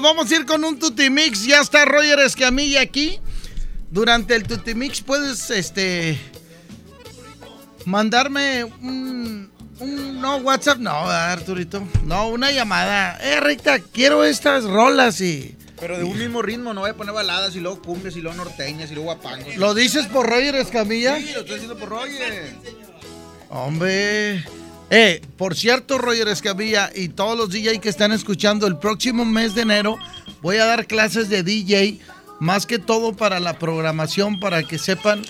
Nos vamos a ir con un Tutimix. Ya está Roger Escamilla aquí. Durante el Tutimix puedes, este, mandarme un, un- no WhatsApp, no, Arturito, no una llamada. Eh, Rita, quiero estas rolas y Pero de un mismo ritmo, no voy a poner baladas y luego cumbias y luego norteñas y luego guapangos. lo dices por Roger Escamilla. Sí, lo estoy diciendo por Roger. Hombre. Eh, por cierto, Roger Escamilla y todos los DJ que están escuchando, el próximo mes de enero voy a dar clases de DJ, más que todo para la programación, para que sepan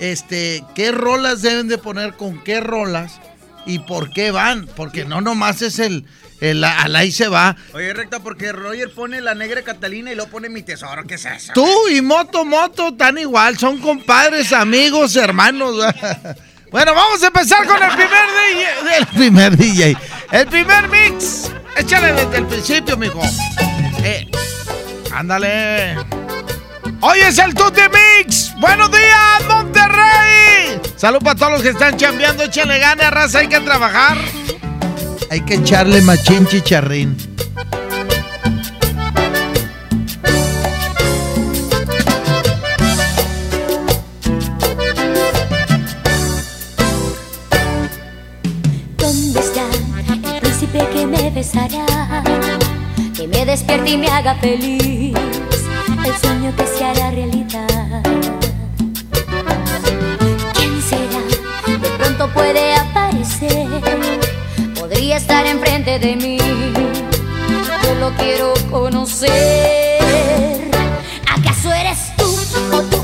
este, qué rolas deben de poner con qué rolas y por qué van, porque no nomás es el, el al ahí se va. Oye, recta, porque Roger pone la negra Catalina y luego pone mi tesoro. ¿Qué es eso? Tú y Moto Moto tan igual, son compadres, amigos, hermanos. Bueno, vamos a empezar con el primer DJ. El primer DJ. El primer mix. Échale desde el principio, mijo. Eh, ándale. Hoy es el Tuti Mix. Buenos días, Monterrey. Salud para todos los que están chambeando. Échale gana, raza. Hay que trabajar. Hay que echarle machín chicharrín. Besará? Que me despierte y me haga feliz. El sueño que se hará realidad. ¿Quién será? De pronto puede aparecer. Podría estar enfrente de mí. Yo lo quiero conocer. ¿Acaso eres tú o tú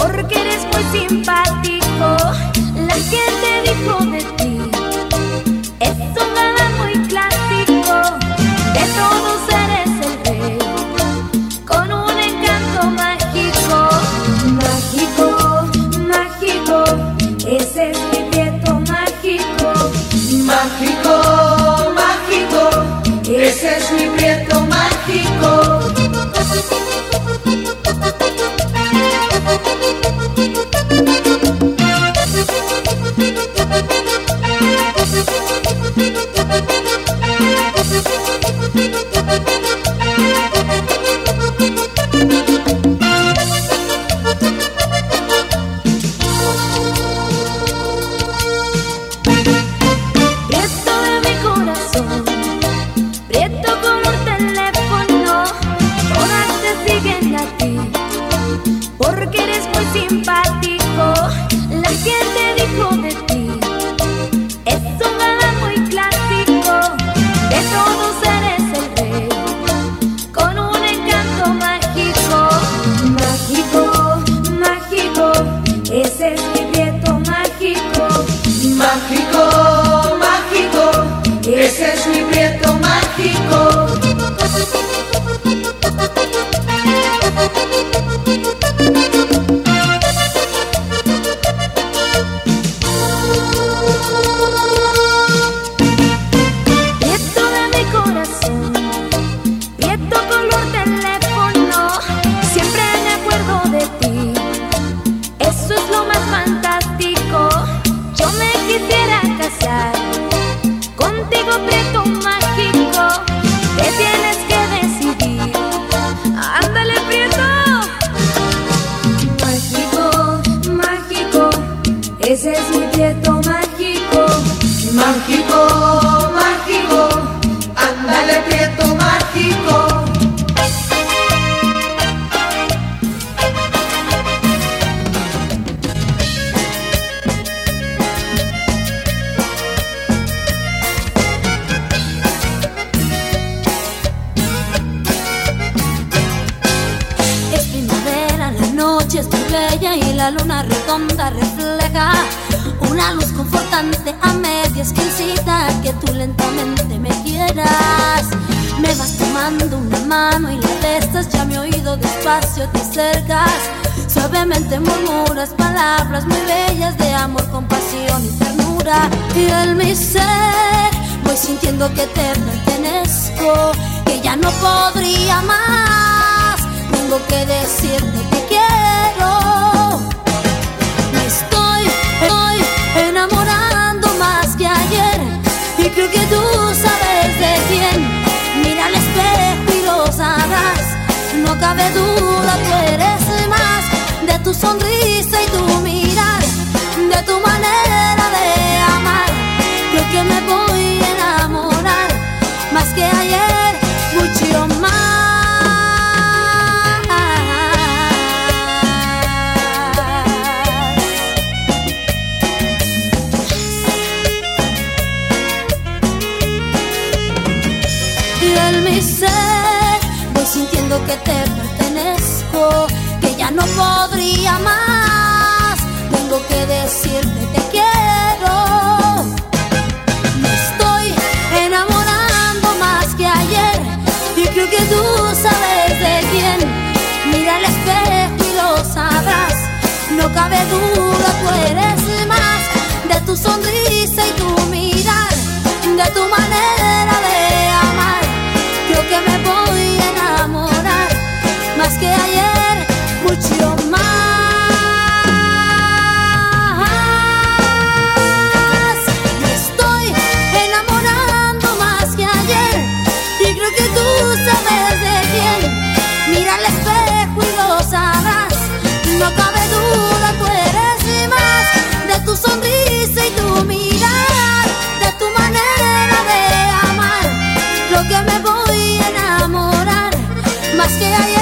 Porque eres muy simpático. La gente dijo que te pertenezco, que ya no podría más. Tengo que decirte te quiero. Me estoy enamorando más que ayer y creo que tú sabes de quién. Mira al espejo y lo sabrás. No cabe duda, tú eres más de tu sonrisa y tu mirar, de tu manera que ayer, mucho más. Me estoy enamorando más que ayer y creo que tú sabes de quién. Mira al espejo y lo sabrás. No cabe duda, tú eres más de tu sonrisa y tu mirar, de tu manera de amar. Lo que me voy a enamorar más que ayer,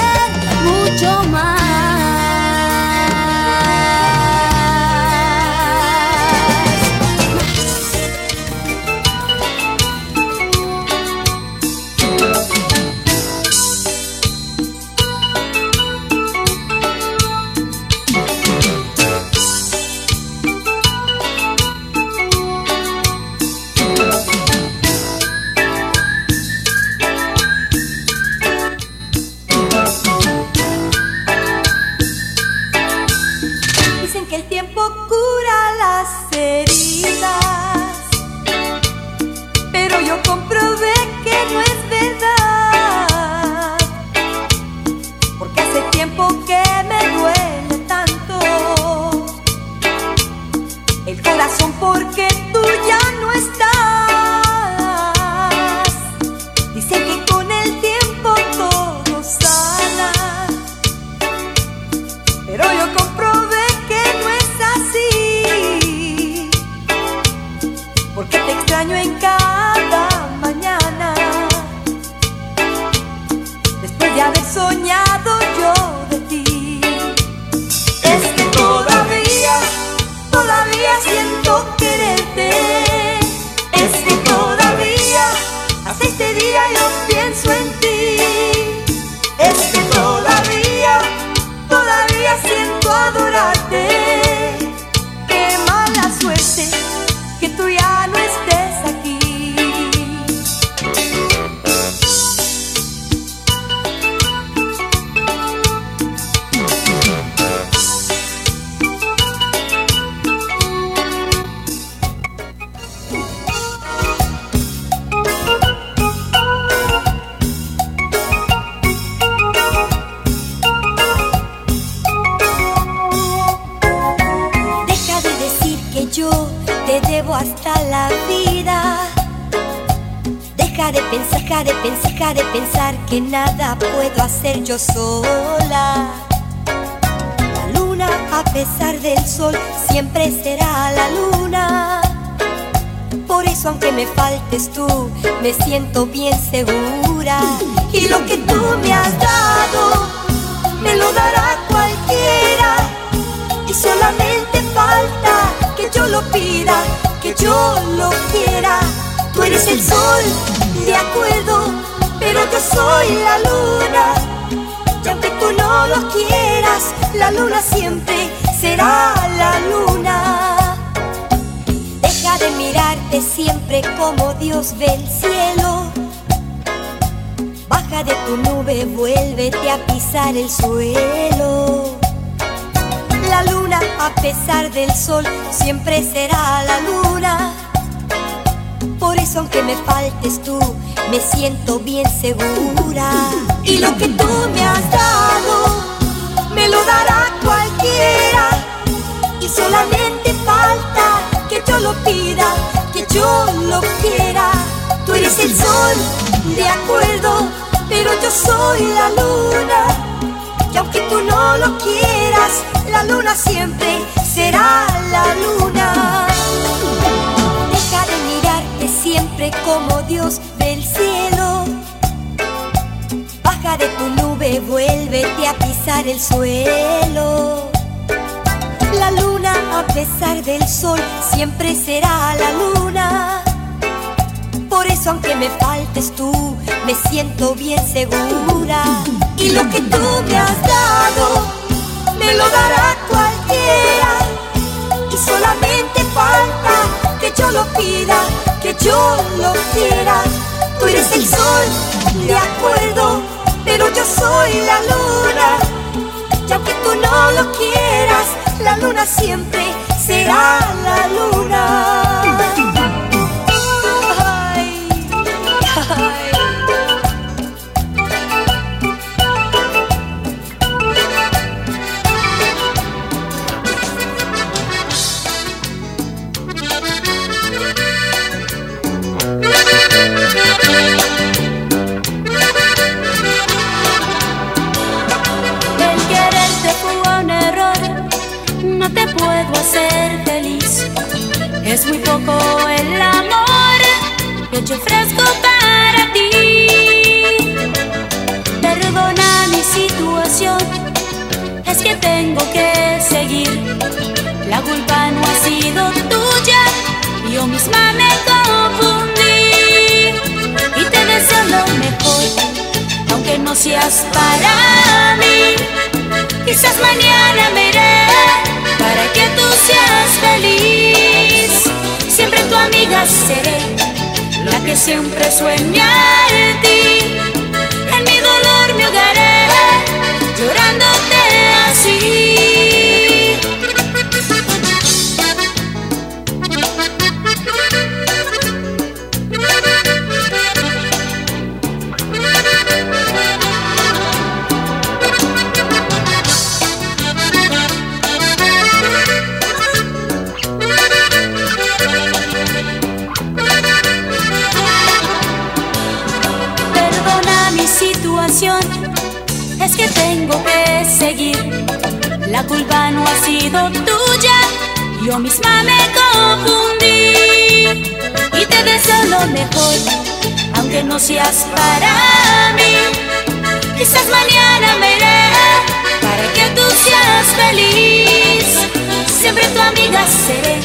soy la luna. Y aunque tú no lo quieras, la luna siempre será la luna. Deja de mirarte siempre como Dios ve el cielo. Baja de tu nube, vuélvete a pisar el suelo. La luna, a pesar del sol, siempre será la luna. Por eso aunque me faltes tú, me siento bien segura. Y lo que tú me has dado, me lo dará cualquiera. Y solamente falta que yo lo pida, que yo lo quiera. Tú eres el sol, de acuerdo, pero yo soy la luna. Y aunque tú no lo quieras, la luna siempre será la luna. Siempre como Dios del cielo. Baja de tu nube, vuélvete a pisar el suelo. La luna, a pesar del sol, siempre será la luna. Por eso aunque me faltes tú, me siento bien segura. Y lo que tú me has dado, me lo dará cualquiera. Y solamente falta que yo lo pida, que yo lo quiera. Tú eres el sol, de acuerdo, pero yo soy la luna. Y aunque tú no lo quieras, la luna siempre será la luna. Te puedo hacer feliz. Es muy poco el amor que yo ofrezco para ti. Perdona mi situación, es que tengo que seguir. La culpa no ha sido tuya, yo misma me confundí. Y te deseo lo mejor aunque no seas para mí. Quizás mañana me iré para que tú seas feliz. Siempre tu amiga seré, la que siempre sueña en ti. Tengo que seguir. La culpa no ha sido tuya, yo misma me confundí. Y te deseo lo mejor, aunque no seas para mí. Quizás mañana me iré para que tú seas feliz. Siempre tu amiga seré,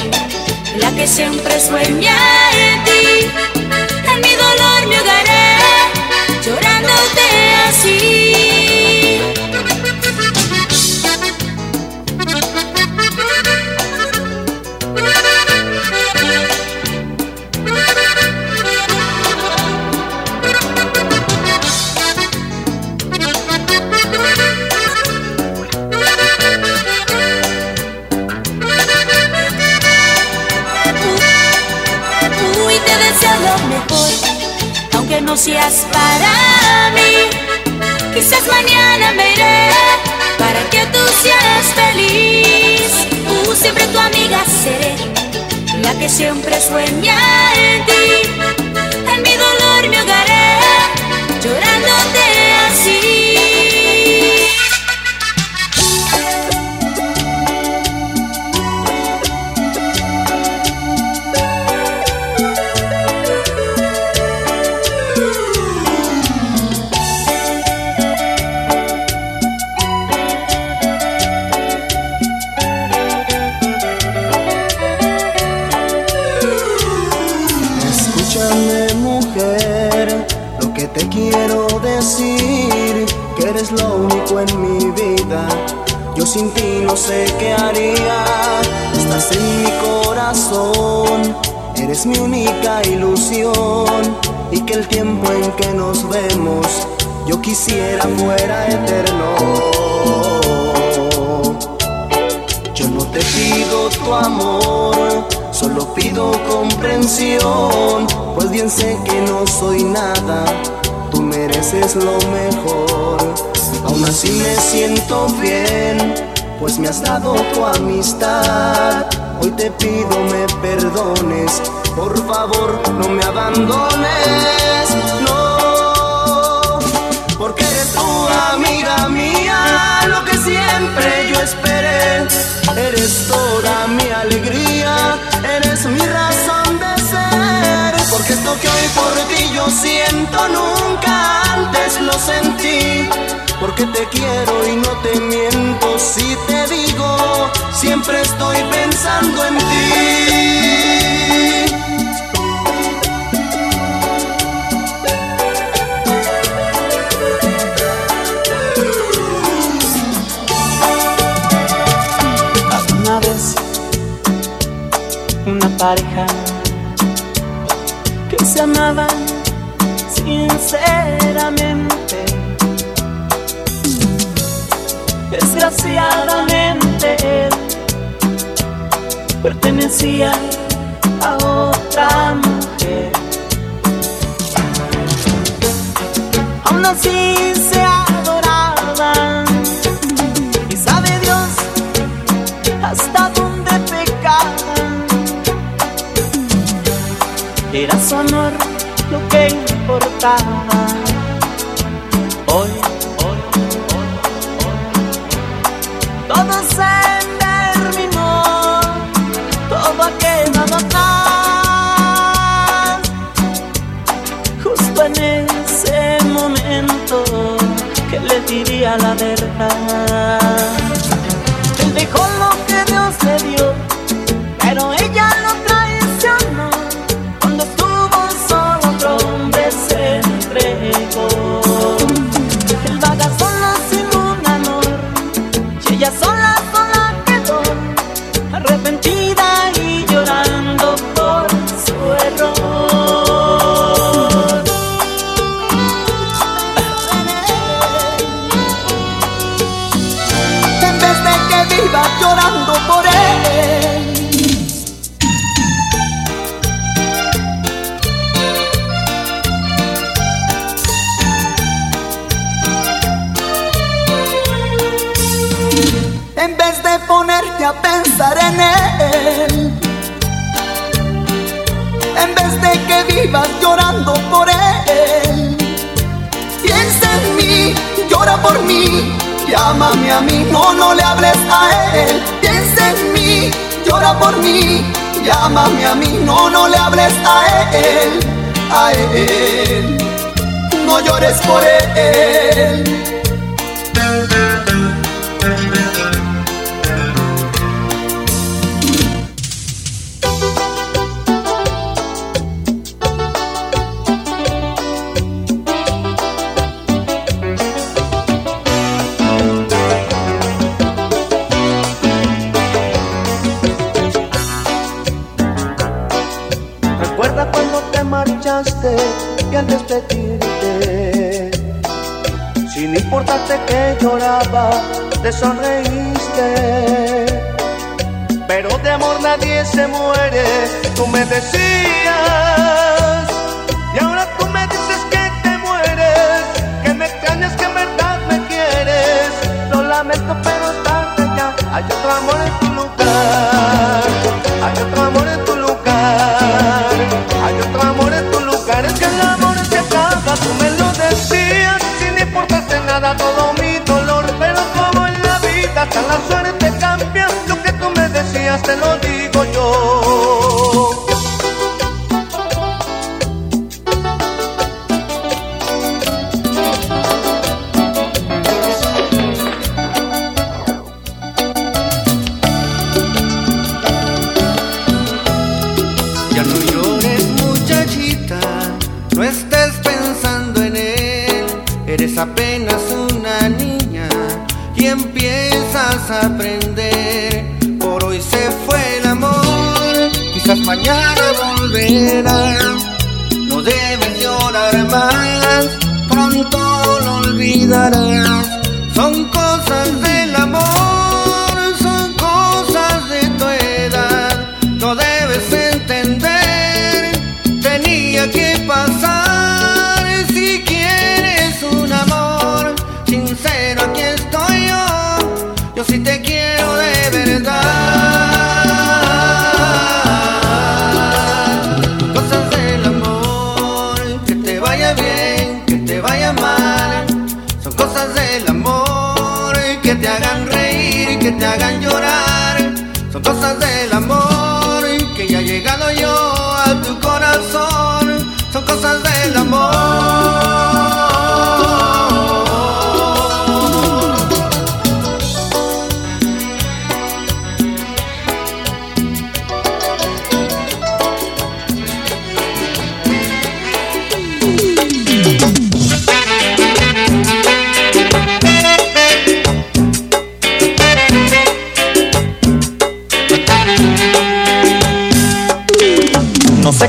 la que siempre sueña en ti. En mi dolor me ahogaré,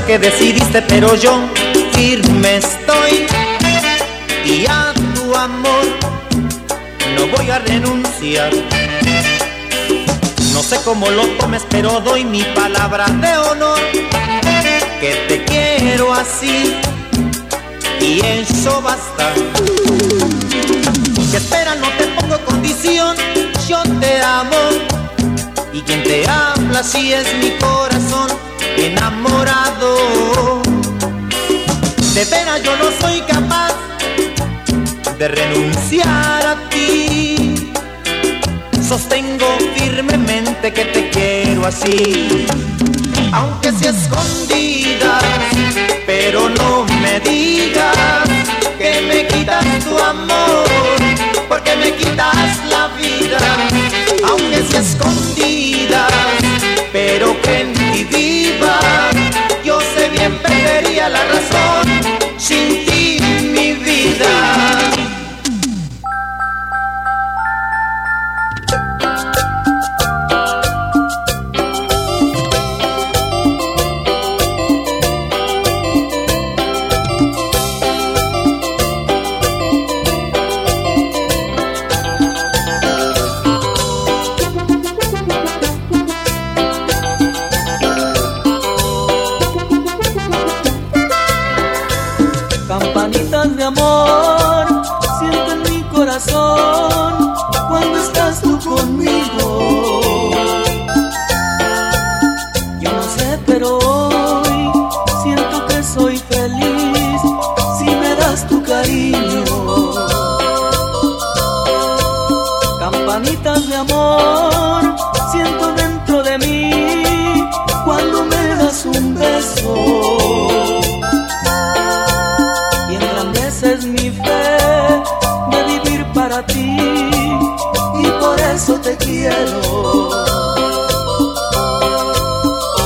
Qué decidiste, pero yo firme estoy. Y a tu amor no voy a renunciar. No sé cómo lo tomes, pero doy mi palabra de honor. Que te quiero así. Y eso basta. Que espera, no te pongo condición. Yo te amo. Y quien te habla si es mi corazón enamorado. De veras yo no soy capaz de renunciar a ti. Sostengo firmemente que te quiero así, aunque sea escondida. Pero no me digas que me quitas tu amor, porque me quitas la vida, aunque sea escondida. Pero que en ti viva, yo sé bien perdería la razón sin ti mi vida.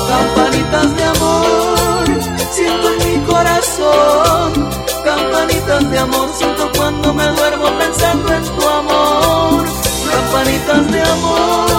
Campanitas de amor, siento en mi corazón, campanitas de amor, siento cuando me duermo pensando en tu amor. Campanitas de amor,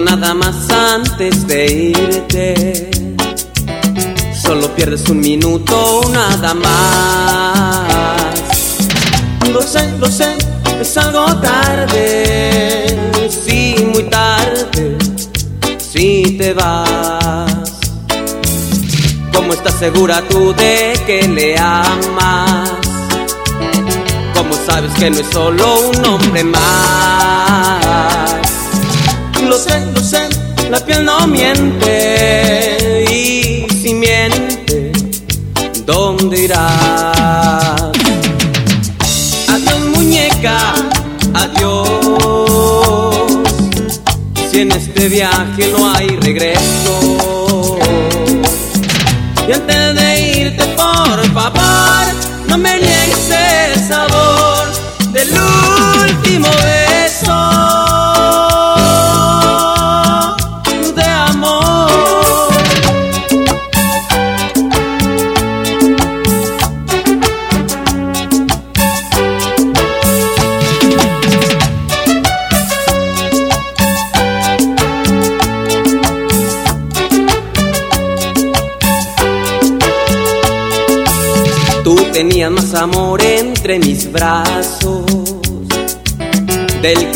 nada más antes de irte. Solo pierdes un minuto nada más. Lo sé, lo sé, es algo tarde. Sí, muy tarde. Si te vas. ¿Cómo estás segura tú de que le amas? ¿Cómo sabes que no es solo un hombre más? Lo sé, lo sé, la piel no miente y si miente, ¿dónde irás?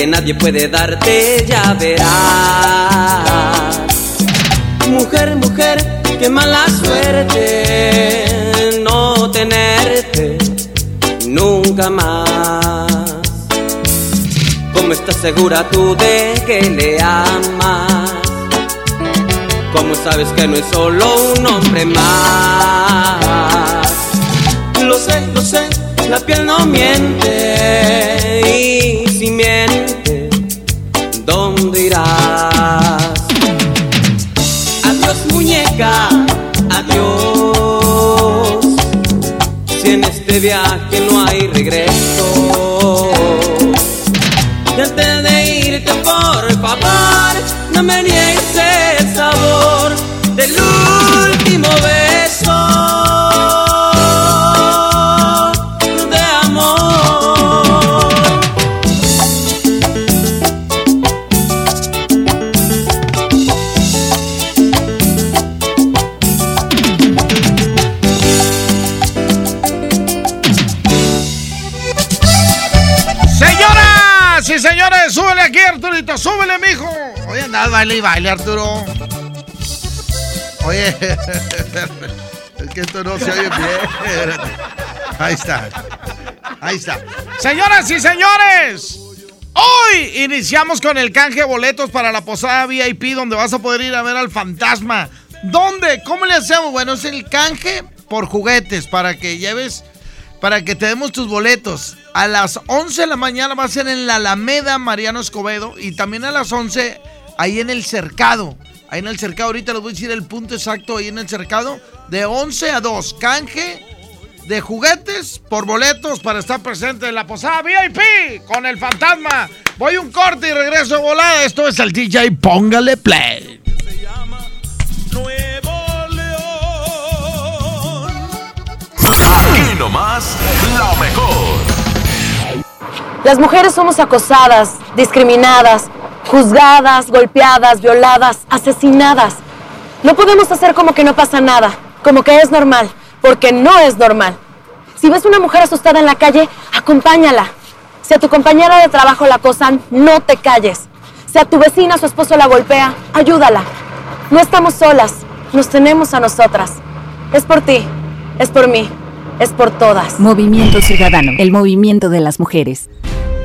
Que nadie puede darte, ya verás. Mujer, mujer, qué mala suerte no tenerte nunca más. ¿Cómo estás segura tú de que le amas? ¿Cómo sabes que no es solo un hombre más? Lo sé, lo sé, la piel no miente Viaje no hay regreso, y antes baile y baile, Arturo. Oye, es que esto no se oye bien. Ahí está. Ahí está. Señoras y señores, hoy iniciamos con el canje boletos para la posada VIP donde vas a poder ir a ver al fantasma. ¿Dónde? ¿Cómo le hacemos? Bueno, es el canje por juguetes para que lleves, para que te demos tus boletos. A las 11 de la mañana va a ser en la Alameda Mariano Escobedo y también a las 11 ahí en el Cercado. Ahí en el Cercado, ahorita les voy a decir el punto exacto ahí en el Cercado. De 11 a 2, canje de juguetes por boletos para estar presente en la posada VIP con el fantasma. Voy un corte y regreso de volada. Esto es el DJ, póngale play. Aquí nomás, la mejor. Las mujeres somos acosadas, discriminadas, juzgadas, golpeadas, violadas, asesinadas. No podemos hacer como que no pasa nada, como que es normal, porque no es normal. Si ves una mujer asustada en la calle, acompáñala. Si a tu compañera de trabajo la acosan, no te calles. Si a tu vecina su esposo la golpea, ayúdala. No estamos solas, nos tenemos a nosotras. Es por ti, es por mí, es por todas. Movimiento Ciudadano, el movimiento de las mujeres.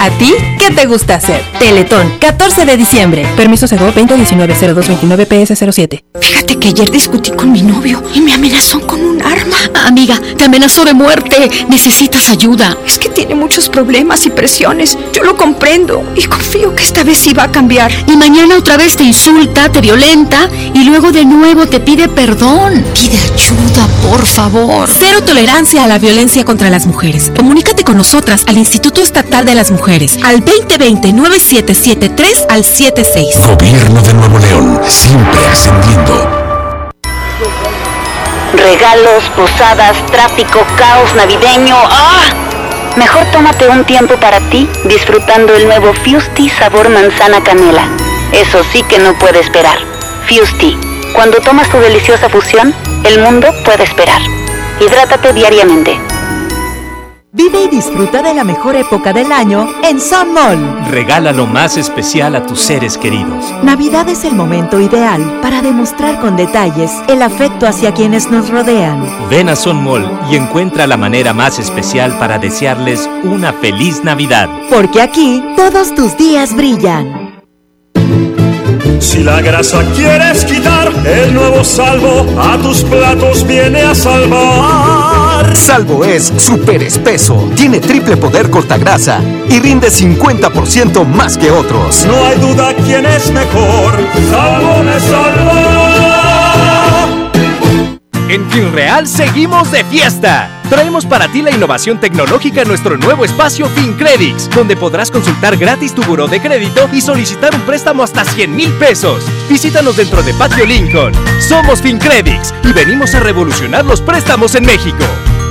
¿A ti qué te gusta hacer? Teletón, 14 de diciembre. Permiso Segov 2019-0229 PS07. Fíjate que ayer discutí con mi novio y me amenazó con un arma. Amiga, te amenazó de muerte. Necesitas ayuda. Es que tiene muchos problemas y presiones. Yo lo comprendo y confío que esta vez sí va a cambiar. Y mañana otra vez te insulta, te violenta y luego de nuevo te pide perdón. Pide ayuda, por favor. Cero tolerancia a la violencia contra las mujeres. Comunícate con nosotras al Instituto Estatal de las Mujeres al 2020-9773 al 76. Gobierno de Nuevo León, siempre ascendiendo. Regalos, posadas, tráfico, caos navideño. ¡Ah! Mejor tómate un tiempo para ti disfrutando el nuevo Fusti sabor manzana canela. Eso sí que no puede esperar. Fusti. Cuando tomas tu deliciosa fusión, el mundo puede esperar. Hidrátate diariamente. Vive y disfruta de la mejor época del año en Sun Mall. Regala lo más especial a tus seres queridos. Navidad es el momento ideal para demostrar con detalles el afecto hacia quienes nos rodean. Ven a Sun Mall y encuentra la manera más especial para desearles una feliz Navidad. Porque aquí todos tus días brillan. Si la grasa quieres quitar, el nuevo salvo a tus platos viene a salvar. Salvo es súper espeso, tiene triple poder cortagrasa y rinde 50% más que otros. No hay duda quién es mejor, salvo me salva. En FinReal seguimos de fiesta. Traemos para ti la innovación tecnológica en nuestro nuevo espacio FinCredits, donde podrás consultar gratis tu buró de crédito y solicitar un préstamo hasta 100 mil pesos. Visítanos dentro de Patio Lincoln. Somos FinCredits y venimos a revolucionar los préstamos en México.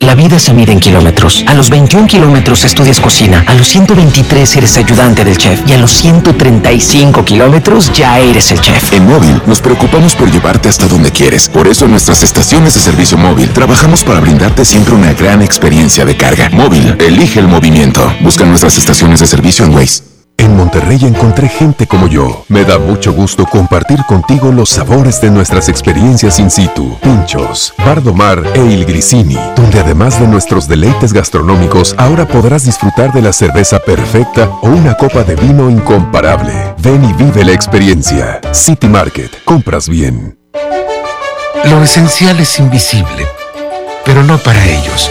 La vida se mide en kilómetros. A los 21 kilómetros estudias cocina, a los 123 eres ayudante del chef y a los 135 kilómetros ya eres el chef. En móvil nos preocupamos por llevarte hasta donde quieres. Por eso en nuestras estaciones de servicio móvil trabajamos para brindarte siempre una gran experiencia de carga. Móvil, elige el movimiento. Busca nuestras estaciones de servicio en Waze. En Monterrey encontré gente como yo. Me da mucho gusto compartir contigo los sabores de nuestras experiencias in situ. Pinchos, Bardomar e Il Grisini, donde además de nuestros deleites gastronómicos, ahora podrás disfrutar de la cerveza perfecta o una copa de vino incomparable. Ven y vive la experiencia. City Market, compras bien. Lo esencial es invisible, pero no para ellos.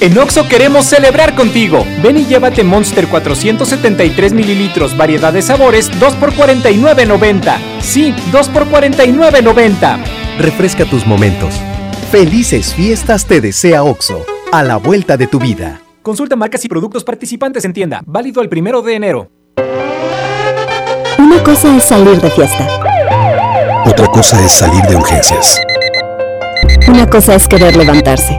En Oxo queremos celebrar contigo. Ven y llévate Monster 473 mililitros, variedad de sabores, 2 por 49.90. Sí, 2 por 49.90. Refresca tus momentos. Felices fiestas te desea Oxo, a la vuelta de tu vida. Consulta marcas y productos participantes en tienda. Válido el primero de enero. Una cosa es salir de fiesta. Otra cosa es salir de urgencias. Una cosa es querer levantarse.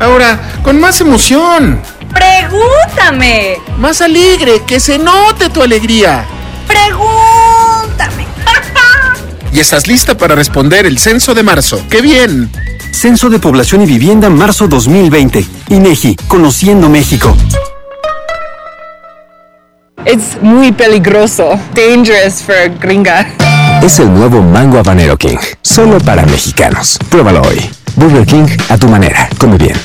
Ahora, con más emoción. Pregúntame. Más alegre, que se note tu alegría. Pregúntame. Y estás lista para responder el censo de marzo. ¡Qué bien! Censo de Población y Vivienda marzo 2020. INEGI, Conociendo México. Es muy peligroso. Dangerous for gringa. Es el nuevo Mango Habanero King, solo para mexicanos. Pruébalo hoy. Burger King a tu manera. Come bien.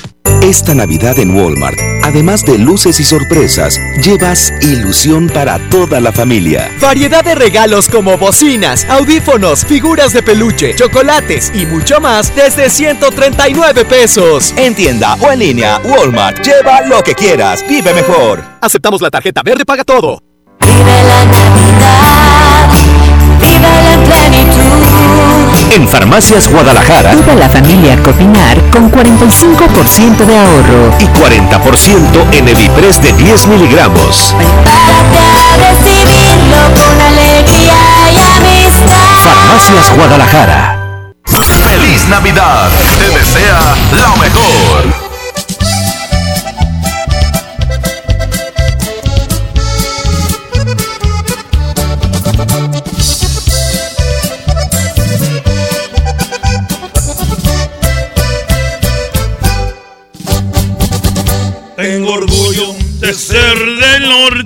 Esta Navidad en Walmart, además de luces y sorpresas, llevas ilusión para toda la familia. Variedad de regalos como bocinas, audífonos, figuras de peluche, chocolates y mucho más desde 139 pesos. En tienda o en línea, Walmart, lleva lo que quieras, vive mejor. Aceptamos la tarjeta verde, paga todo. En Farmacias Guadalajara, Viva la familia Copinar con 45% de ahorro. y 40% en Evipres de 10 miligramos. recibirlo con alegría y amistad. Farmacias Guadalajara. ¡Feliz Navidad! Te desea lo mejor.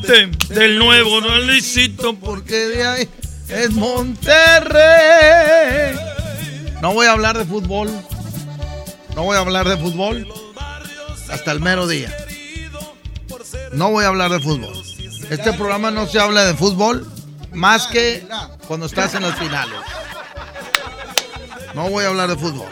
Del nuevo no Luisito, porque de ahí es Monterrey. No voy a hablar de fútbol. No voy a hablar de fútbol hasta el mero día. No voy a hablar de fútbol. Este programa no se habla de fútbol más que cuando estás en los finales. No voy a hablar de fútbol.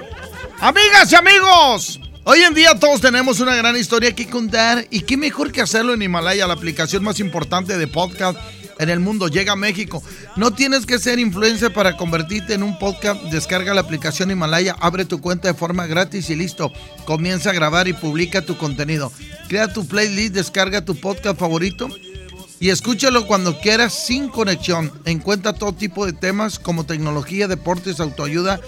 Amigas y amigos, hoy en día todos tenemos una gran historia que contar y qué mejor que hacerlo en Himalaya, la aplicación más importante de podcast en el mundo. Llega a México. No tienes que ser influencer para convertirte en un podcast. Descarga la aplicación Himalaya, abre tu cuenta de forma gratis y listo. Comienza a grabar y publica tu contenido. Crea tu playlist, descarga tu podcast favorito y escúchalo cuando quieras sin conexión. Encuentra todo tipo de temas como tecnología, deportes, autoayuda,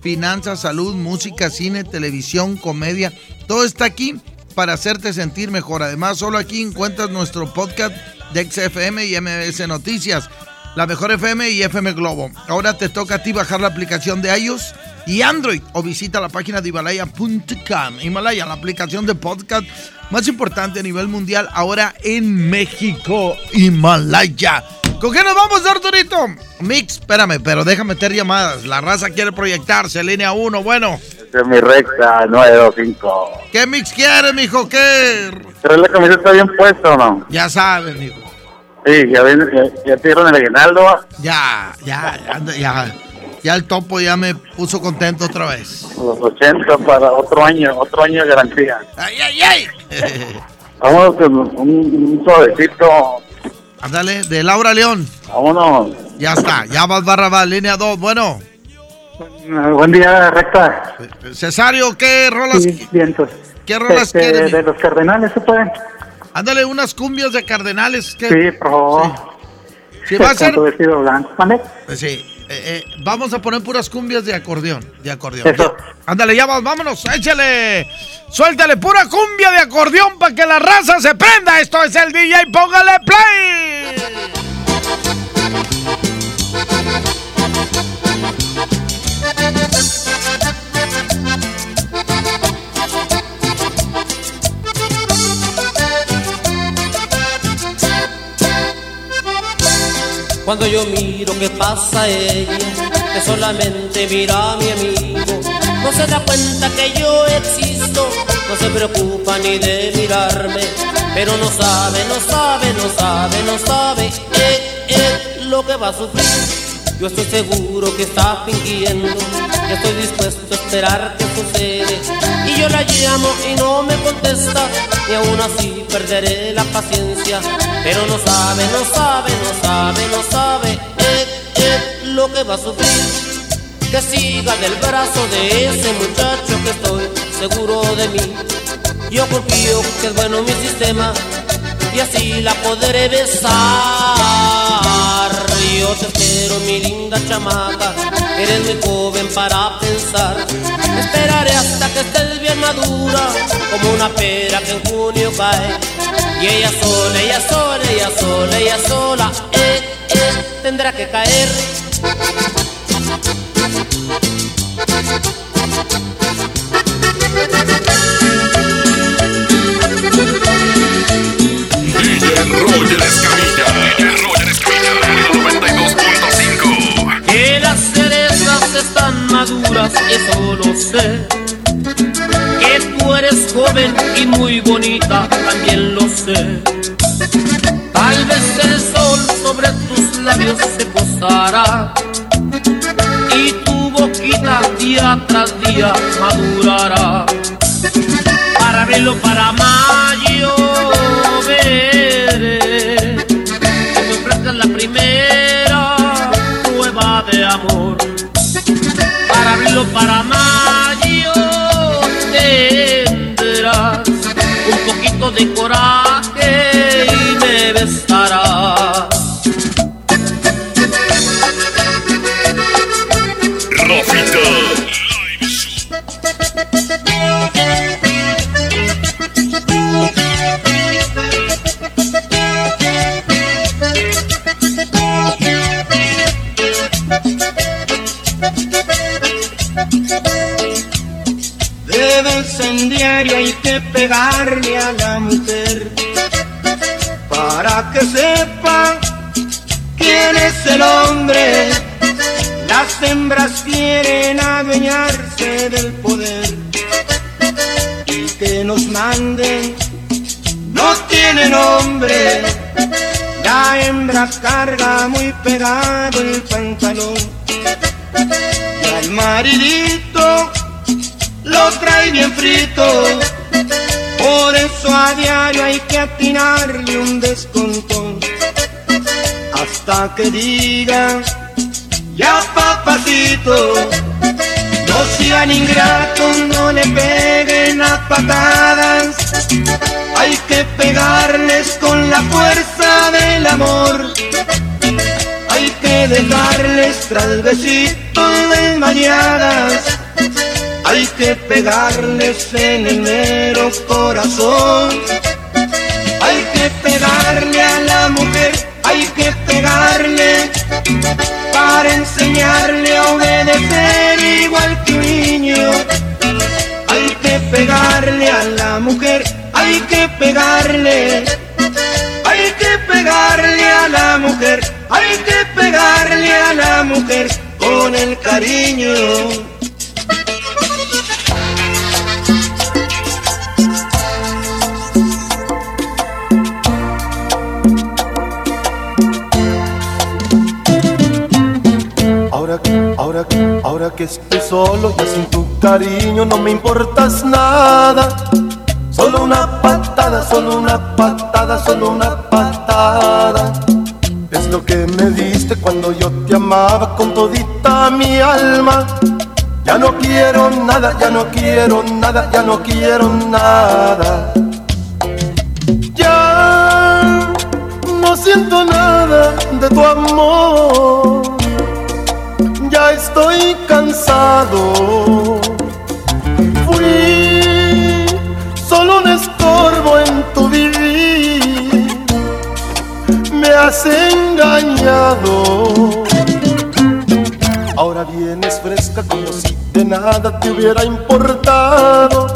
finanzas, salud, música, cine, televisión, comedia. Todo está aquí para hacerte sentir mejor. Además, solo aquí encuentras nuestro podcast de XFM y MBS Noticias, la mejor FM y FM Globo. Ahora te toca a ti bajar la aplicación de iOS y Android o visita la página de Himalaya.com. Himalaya, la aplicación de podcast más importante a nivel mundial ahora en México. Himalaya. ¿Con qué nos vamos, Arturito? Mix, espérame, pero déjame meter llamadas. La raza quiere proyectarse, línea 1, bueno. Esa es mi recta, 925. ¿Qué mix quieres, mijo? ¿Qué? ¿Pero la camiseta está bien puesta o no? Ya sabes, mijo. Sí, ya, ven, ya, ya te dieron el aguinaldo. Ya, ya, ya, ya. Ya el topo ya me puso contento otra vez. Los 80 para otro año, otro año de garantía. ¡Ay, ay, ay! Vamos con un, un suavecito. Ándale, de Laura León. Vámonos. Ya está, ya vas barra va, línea 2. Bueno, Uh, buen día, recta. Cesario, ¿qué rolas? Sí, vientos. ¿Qué rolas Este, quieres? De los cardenales, ¿se pueden? Ándale, unas cumbias de cardenales. ¿qué? Sí, por favor. Sí, va a ser. Vestido blanco. ¿Mande? Pues sí, eh, eh, vamos a poner puras cumbias de acordeón. De acordeón. Eso. Ándale, ya vámonos, échale. Suéltale pura cumbia de acordeón para que la raza se prenda. Esto es el DJ, póngale play. Cuando yo miro que pasa ella, que solamente mira a mi amigo, no se da cuenta que yo existo, no se preocupa ni de mirarme, pero no sabe, no sabe, no sabe, no sabe, eh, eh, lo que va a sufrir. Yo estoy seguro que está fingiendo, que estoy dispuesto a esperar que sucede. Y yo la llamo y no me contesta, y aún así perderé la paciencia. Pero no sabe, no sabe, no sabe, no sabe, eh, eh, lo que va a sufrir. Que siga del brazo de ese muchacho que estoy seguro de mí. Yo confío que es bueno mi sistema y así la podré besar. Yo te espero, mi linda chamaca, eres muy joven para pensar. Esperaré hasta que estés bien madura, como una pera que en junio cae. Y ella sola, ella sola, ella sola, ella sola, eh, eh, tendrá que caer. Maduras, eso lo sé. Que tú eres joven y muy bonita, también lo sé. Tal vez el sol sobre tus labios se posará y tu boquita día tras día madurará. Para abril o para mayo veré que me la primera Para mayo tendrás un poquito de coraje y me besarás. Incendiaria que sepa quién es el hombre. Las hembras quieren adueñarse del poder y que nos manden no tiene nombre. La hembra carga muy pegado el pantalón y al maridito lo trae bien frito. Por eso a diario hay que atinarle un descontón hasta que diga ya papacito. No sean ingratos, no le peguen a patadas. Hay que pegarles con la fuerza del amor. Hay que dejarles tras besitos desmañadas. Hay que pegarles en el mero corazón. Hay que pegarle a la mujer, hay que pegarle para enseñarle a obedecer igual que un niño. Hay que pegarle a la mujer, hay que pegarle. Hay que pegarle a la mujer, hay que pegarle a la mujer con el cariño. Ahora, que estoy solo y sin tu cariño no me importas nada. Solo una patada, solo una patada, solo una patada. Es lo que me diste cuando yo te amaba con todita mi alma. Ya no quiero nada, ya no quiero nada, ya no quiero nada. Ya no siento nada de tu amor. Ya estoy cansado. Fui solo un estorbo en tu vivir. Me has engañado. Ahora vienes fresca como si de nada te hubiera importado.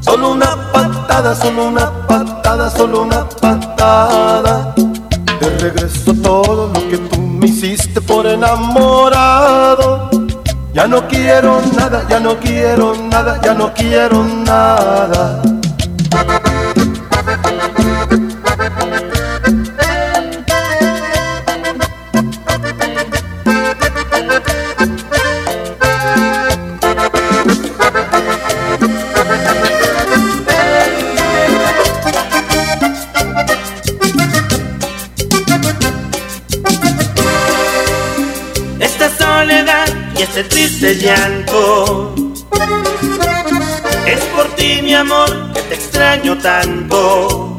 Solo una patada, solo una patada, solo una patada. Te regreso todo lo que tú hiciste por enamorado. Ya no quiero nada, ya no quiero nada, ya no quiero nada. Y este triste llanto. Es por ti mi amor que te extraño tanto.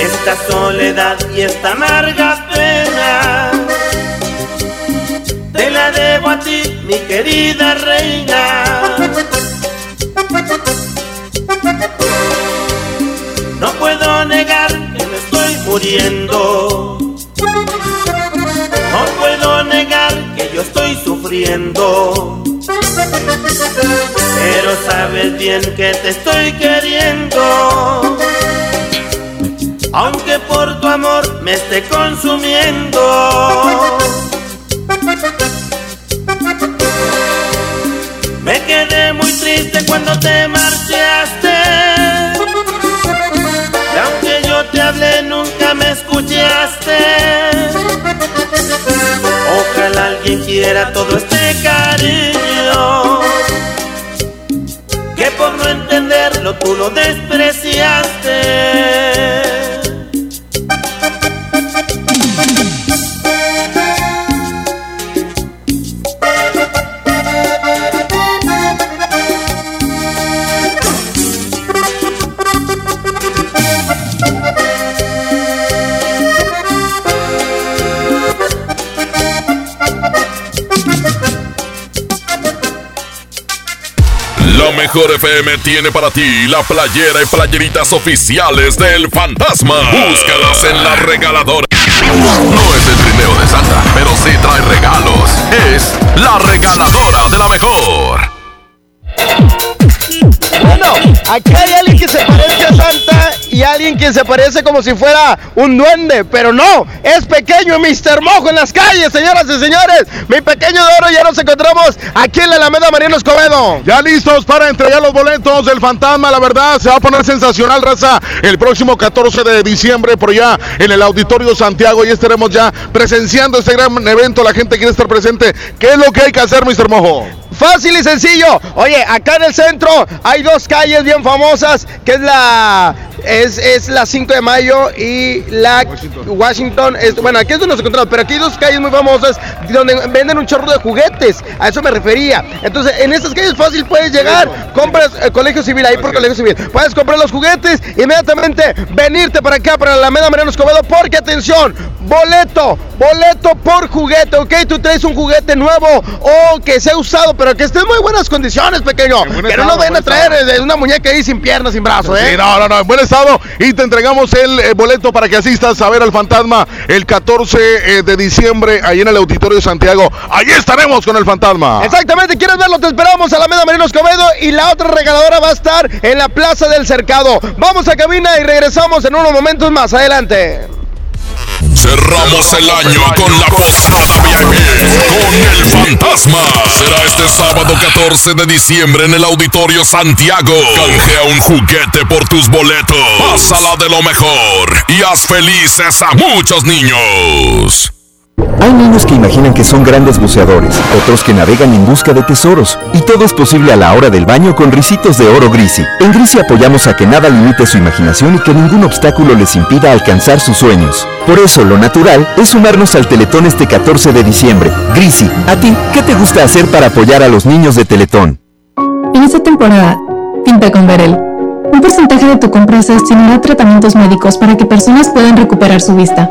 Esta soledad y esta amarga pena Te la debo a ti mi querida reina. No puedo negar que me estoy muriendo negar que yo estoy sufriendo. Pero sabes bien que te estoy queriendo. Aunque por tu amor me esté consumiendo. Me quedé muy triste cuando te marchaste. Y aunque yo te hablé, nunca me escuchaste. Quiera todo este cariño. Que por no entenderlo tú lo despreciaste. Mejor FM tiene para ti la playera y playeritas oficiales del fantasma. Búscalas en la regaladora. No es el trineo de Santa, pero sí trae regalos. Es la regaladora de la mejor. Bueno, hay alguien que se parece a Santa y alguien quien se parece como si fuera un duende, pero no, es pequeño Mr. Mojo en las calles, señoras y señores. Mi pequeño de oro ya nos encontramos aquí en la Alameda Mariano Escobedo. Ya listos para entregar los boletos del fantasma, la verdad, se va a poner sensacional, raza, el próximo 14 de diciembre por allá en el Auditorio Santiago y estaremos ya presenciando este gran evento, la gente quiere estar presente. ¿Qué es lo que hay que hacer, Mr. Mojo? Fácil y sencillo. Oye, acá en el centro hay dos calles bien famosas, que es la es, es la 5 de mayo y la Washington. es, bueno, aquí es donde nos encontramos, pero aquí hay dos calles muy famosas donde venden un chorro de juguetes. A eso me refería. Entonces, en estas calles fácil puedes llegar, compras el colegio civil, ahí por colegio civil. Puedes comprar los juguetes, inmediatamente venirte para acá, para la Alameda Mariano Escobedo, porque atención, boleto, boleto por juguete, ¿ok? Tú traes un juguete nuevo o que sea usado, pero que esté en muy buenas condiciones, pequeño. Que no nos vayan a buen traer estado. eh, una muñeca ahí sin piernas, sin brazos, ¿eh? Sí, no, no, no, en buen estado. Y te entregamos el eh, boleto para que asistas a ver al fantasma el 14 eh, de diciembre ahí en el Auditorio de Santiago. Ahí estaremos con el fantasma. Exactamente, ¿quieres verlo? Te esperamos a la Meda Marino Escobedo y la otra regaladora va a estar en la Plaza del Cercado. Vamos a cabina y regresamos en unos momentos más. Adelante. Cerramos el año con la posada VIP con el fantasma. Será este sábado 14 de diciembre en el Auditorio Santiago. Canjea un juguete por tus boletos. Pásala de lo mejor y haz felices a muchos niños. Hay niños que imaginan que son grandes buceadores, otros que navegan en busca de tesoros, y todo es posible a la hora del baño con risitos de oro Grisi. En Grisi apoyamos a que nada limite su imaginación y que ningún obstáculo les impida alcanzar sus sueños. Por eso, lo natural es sumarnos al Teletón este 14 de diciembre. Grisi, ¿a ti qué te gusta hacer para apoyar a los niños de Teletón? En esta temporada, pinta con Verel. Un porcentaje de tu compra se destinará a tratamientos médicos para que personas puedan recuperar su vista.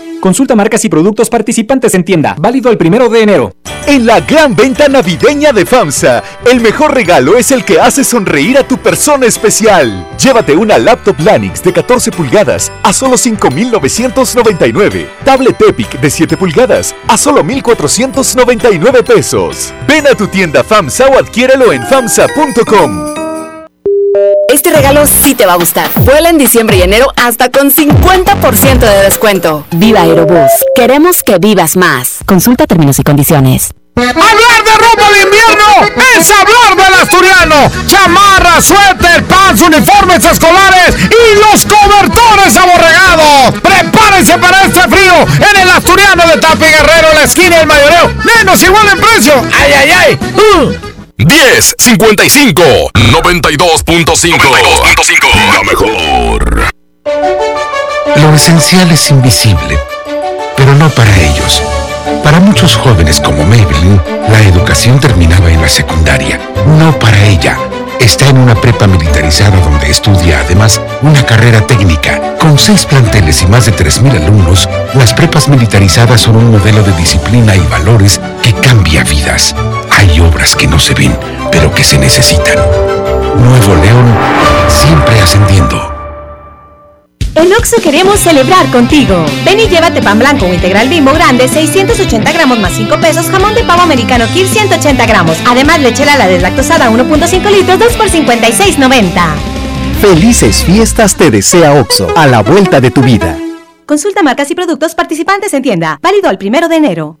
Consulta marcas y productos participantes en tienda. Válido el primero de enero. En la gran venta navideña de FAMSA, el mejor regalo es el que hace sonreír a tu persona especial. Llévate una laptop Lanix de 14 pulgadas a solo 5,999. Tablet Epic de 7 pulgadas a solo 1,499 pesos. Ven a tu tienda FAMSA o adquiérelo en FAMSA.com. Este regalo sí te va a gustar. Vuela en diciembre y enero hasta con 50% de descuento. Viva Aerobús. Queremos que vivas más. Consulta términos y condiciones. Hablar de ropa de invierno es hablar del asturiano. Chamarra, suéter, pants, uniformes escolares y los cobertores aborregados. Prepárense para este frío en el asturiano de Tapi Guerrero, la esquina del mayoreo. Menos igual en precio. ¡Ay, ay, ay! Uh. 10 55 92.5 La mejor. Lo esencial es invisible, pero no para ellos. Para muchos jóvenes como Maybelline, la educación terminaba en la secundaria. No para ella. Está en una prepa militarizada donde estudia además una carrera técnica. Con seis planteles y más de 3.000 alumnos, las prepas militarizadas son un modelo de disciplina y valores que cambia vidas. Hay obras que no se ven, pero que se necesitan. Nuevo León, siempre ascendiendo. En Oxo queremos celebrar contigo. Ven y llévate pan blanco o integral bimbo grande, 680 gramos más 5 pesos, jamón de pavo americano Kir 180 gramos. Además, leche la deslactosada 1.5 litros, 2 por 56.90. Felices fiestas te desea OXO, a la vuelta de tu vida. Consulta marcas y productos participantes en tienda. Válido al primero de enero.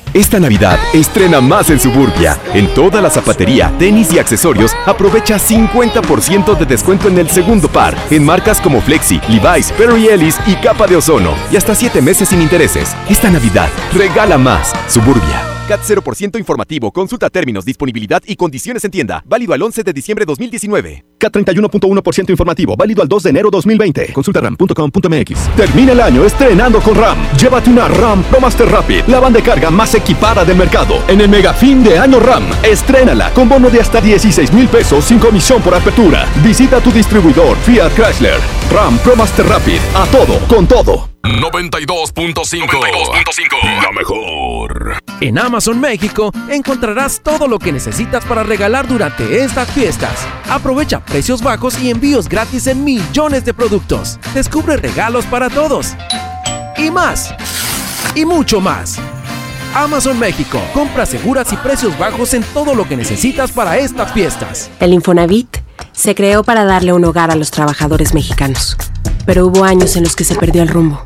Esta Navidad estrena más en Suburbia. En toda la zapatería, tenis y accesorios, aprovecha 50% de descuento en el segundo par. En marcas como Flexi, Levi's, Perry Ellis y Capa de Ozono. Y hasta 7 meses sin intereses. Esta Navidad, regala más. Suburbia. CAT 0% informativo. Consulta términos, disponibilidad y condiciones en tienda. Válido al 11 de diciembre 2019. CAT 31.1% informativo. Válido al 2 de enero 2020. Consulta ram.com.mx. Termina el año estrenando con RAM. Llévate una RAM Pro Master Rapid. La banda de carga más equipada del mercado. En el mega fin de año RAM. Estrénala con bono de hasta 16 mil pesos sin comisión por apertura. Visita tu distribuidor Fiat Chrysler. RAM Pro Master Rapid. A todo, con todo. 92.5 La mejor. En Amazon México encontrarás todo lo que necesitas para regalar durante estas fiestas. Aprovecha precios bajos y envíos gratis en millones de productos. Descubre regalos para todos. Y más. Y mucho más. Amazon México. Compras seguras y precios bajos en todo lo que necesitas para estas fiestas. El Infonavit se creó para darle un hogar a los trabajadores mexicanos. Pero hubo años en los que se perdió el rumbo.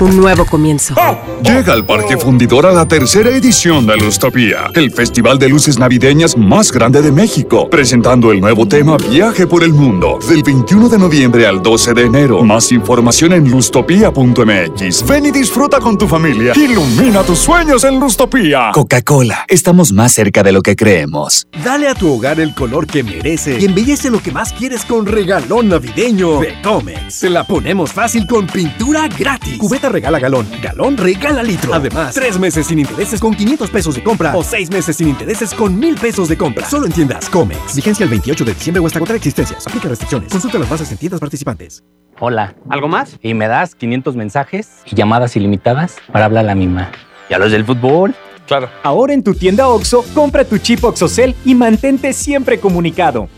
un nuevo comienzo. Llega al Parque Fundidor a la tercera edición de Lustopía, el festival de luces navideñas más grande de México, presentando el nuevo tema Viaje por el Mundo, del 21 de noviembre al 12 de enero. Más información en lustopía.mx. Ven y disfruta con tu familia. Ilumina tus sueños en Lustopía. Coca-Cola, estamos más cerca de lo que creemos. Dale a tu hogar el color que merece y embellece lo que más quieres con regalón navideño de Comex. Se la ponemos fácil con pintura gratis. Cubeta regala galón, galón regala litro. Además, tres meses sin intereses con 500 pesos de compra o seis meses sin intereses con 1000 pesos de compra. Solo en tiendas Comex. Vigencia el 28 de diciembre o hasta contra existencias. Aplica restricciones. Consulta las bases en tiendas participantes. Hola. ¿Algo más? Y me das 500 mensajes y llamadas ilimitadas para hablar a la misma. ¿Y a los del fútbol? Claro. Ahora en tu tienda OXO, compra tu chip OXOCEL y mantente siempre comunicado.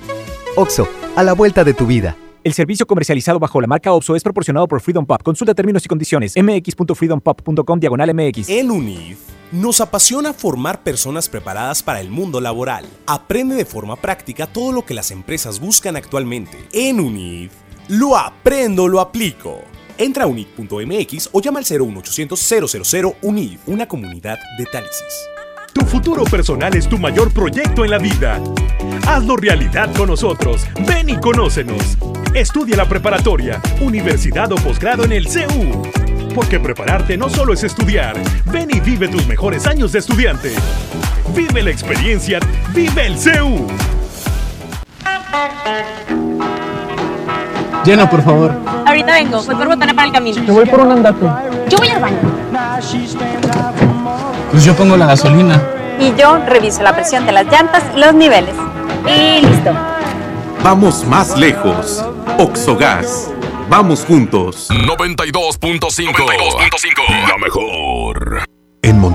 OXO, a la vuelta de tu vida. El servicio comercializado bajo la marca OPSO es proporcionado por Freedom Pop. Consulta términos y condiciones. mx.freedompop.com diagonal mx. En UNIF nos apasiona formar personas preparadas para el mundo laboral. Aprende de forma práctica todo lo que las empresas buscan actualmente. En UNIF, lo aprendo, lo aplico. Entra a unif.mx o llama al 01800 000 UNIF, una comunidad de Tálisis. Tu futuro personal es tu mayor proyecto en la vida. Hazlo realidad con nosotros. Ven y conócenos. Estudia la preparatoria, universidad o posgrado en el CEU. Porque prepararte no solo es estudiar. Ven y vive tus mejores años de estudiante. Vive la experiencia. Vive el CEU. Llena, por favor. Ahorita vengo, voy por botana para el camino. Yo voy por un andate. Yo voy al baño. Pues yo pongo la gasolina. Y yo reviso la presión de las llantas y los niveles. Y listo. Vamos más lejos. Oxogas. Vamos juntos. 92.5 La mejor.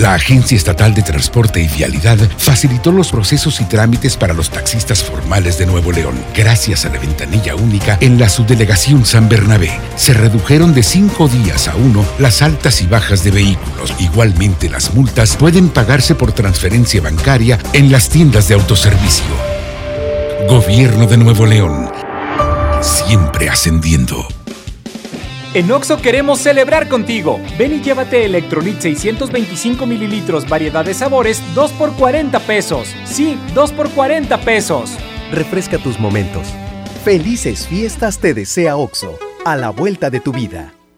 La Agencia Estatal de Transporte y Vialidad facilitó los procesos y trámites para los taxistas formales de Nuevo León. Gracias a la ventanilla única en la subdelegación San Bernabé, se redujeron de cinco días a uno las altas y bajas de vehículos. Igualmente, las multas pueden pagarse por transferencia bancaria en las tiendas de autoservicio. Gobierno de Nuevo León. Siempre ascendiendo. En Oxo queremos celebrar contigo. Ven y llévate Electrolit 625 mililitros, variedad de sabores, 2 por 40 pesos. Sí, 2 por 40 pesos. Refresca tus momentos. Felices fiestas te desea Oxo, a la vuelta de tu vida.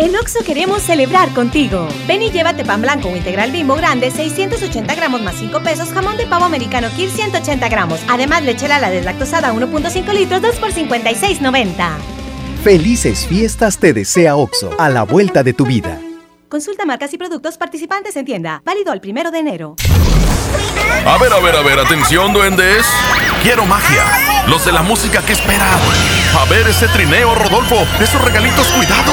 En Oxo queremos celebrar contigo. Ven y llévate pan blanco o integral bimbo grande, 680 gramos más 5 pesos, jamón de pavo americano Kir 180 gramos. Además, leche la deslactosada 1.5 litros, 2 por 56.90. Felices fiestas te desea Oxo, a la vuelta de tu vida. Consulta marcas y productos participantes en tienda. Válido el primero de enero. A ver, a ver, a ver, atención, duendes. Quiero magia. Los de la música que esperan. A ver ese trineo, Rodolfo. Esos regalitos, cuidado.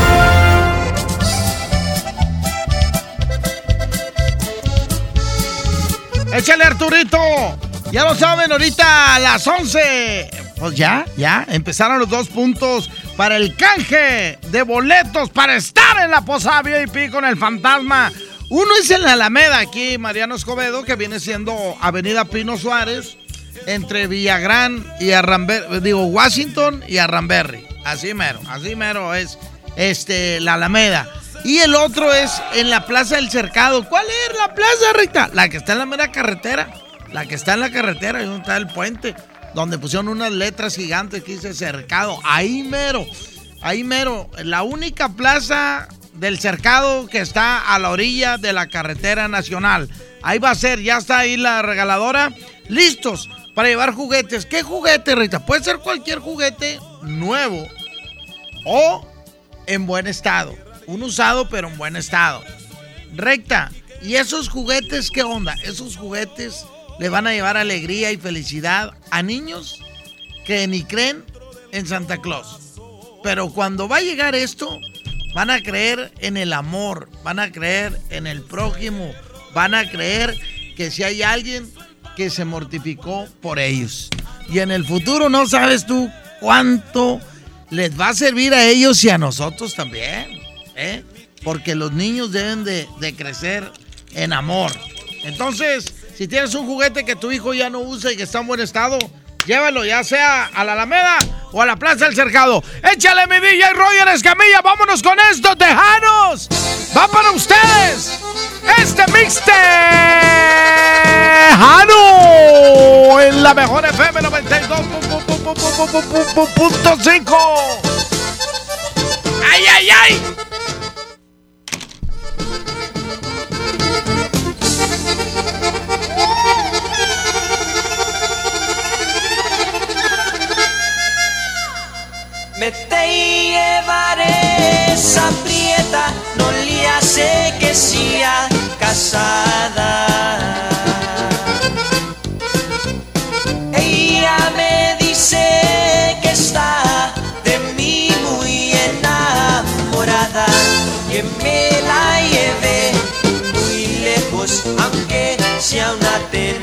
Échale Arturito. Ya lo saben, ahorita las 11. Pues ya, ya, empezaron los dos puntos para el canje de boletos para estar en la posada VIP con el fantasma. Uno es en la Alameda, aquí Mariano Escobedo, que viene siendo Avenida Pino Suárez, entre Villagrán y Arramberry, digo, Washington y Arramberry. Así mero, así mero es este, la Alameda. Y el otro es en la Plaza del Cercado. ¿Cuál es la plaza, Rita? La que está en la mera carretera. La que está en la carretera y donde está el puente. Donde pusieron unas letras gigantes que dice Cercado. Ahí mero. Ahí mero. La única plaza del Cercado que está a la orilla de la carretera nacional. Ahí va a ser. Ya está ahí la regaladora. Listos para llevar juguetes. ¿Qué juguete, Rita? Puede ser cualquier juguete nuevo o en buen estado. Un usado, pero en buen estado. Recta. ¿Y esos juguetes qué onda? Esos juguetes le van a llevar alegría y felicidad a niños que ni creen en Santa Claus. Pero cuando va a llegar esto, van a creer en el amor, van a creer en el prójimo, van a creer que si hay alguien que se mortificó por ellos. Y en el futuro no sabes tú cuánto les va a servir a ellos y a nosotros también. ¿Eh? Porque los niños deben de, crecer en amor. Entonces, si tienes un juguete que tu hijo ya no usa y que está en buen estado, llévalo ya sea a la Alameda o a la Plaza del Cercado. Échale mi DJ Roger Escamilla, vámonos con esto, tejanos. Va para ustedes este mixte tejano en la mejor FM 92.5. ¡Ay, ay, ay! Me te llevaré esa prieta, no le hace que sea casada. Ella me dice que está de mí muy enamorada, que me la lleve muy lejos, aunque sea una tela.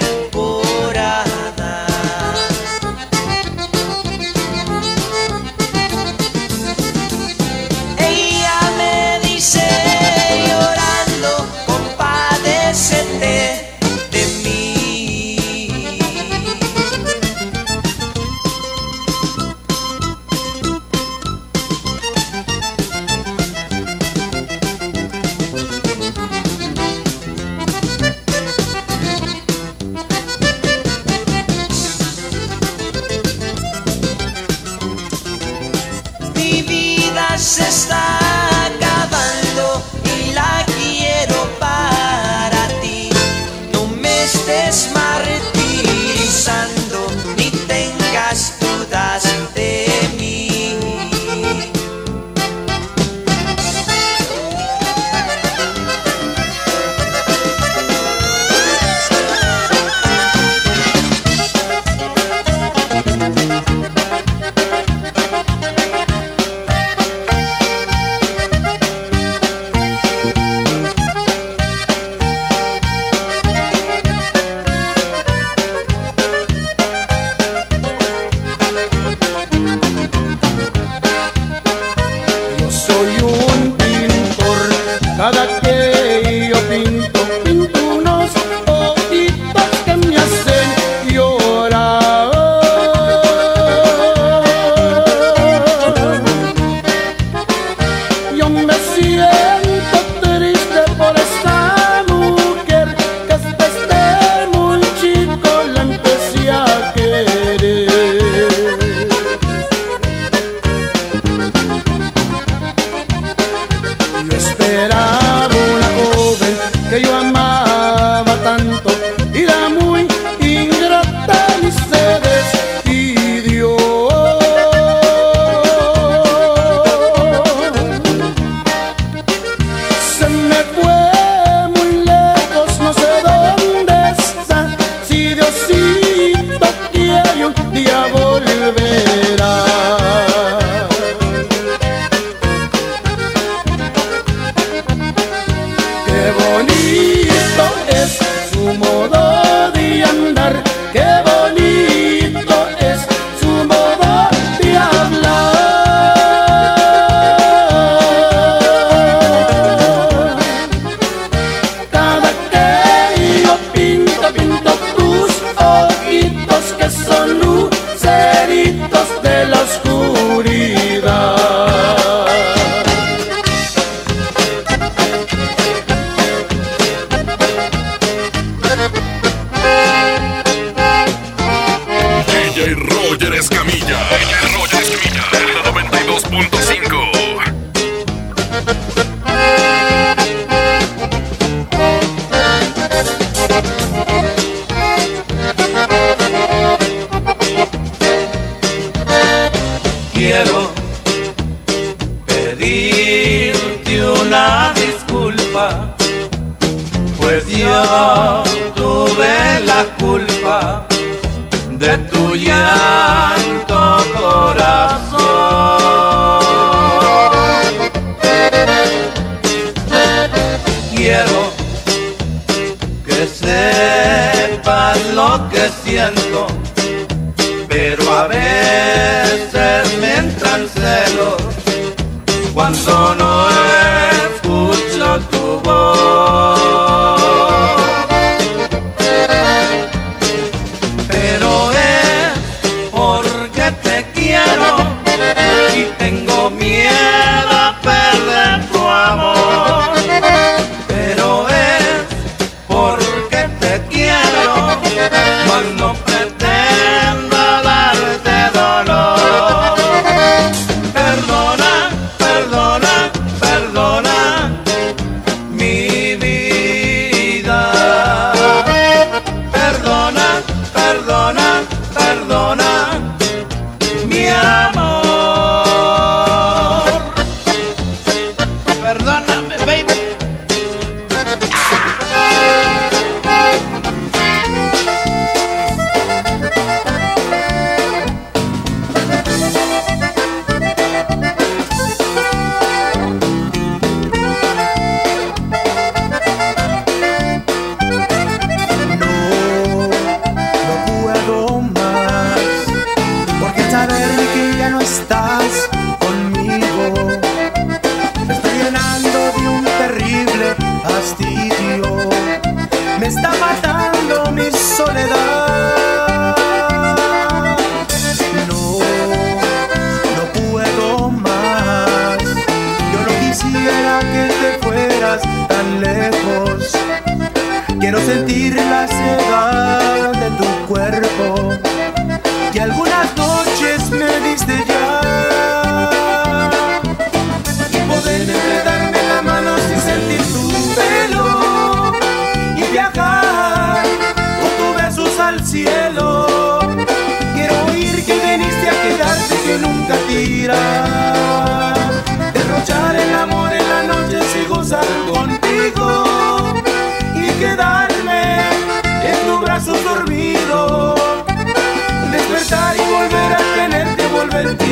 Wednesday.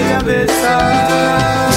A.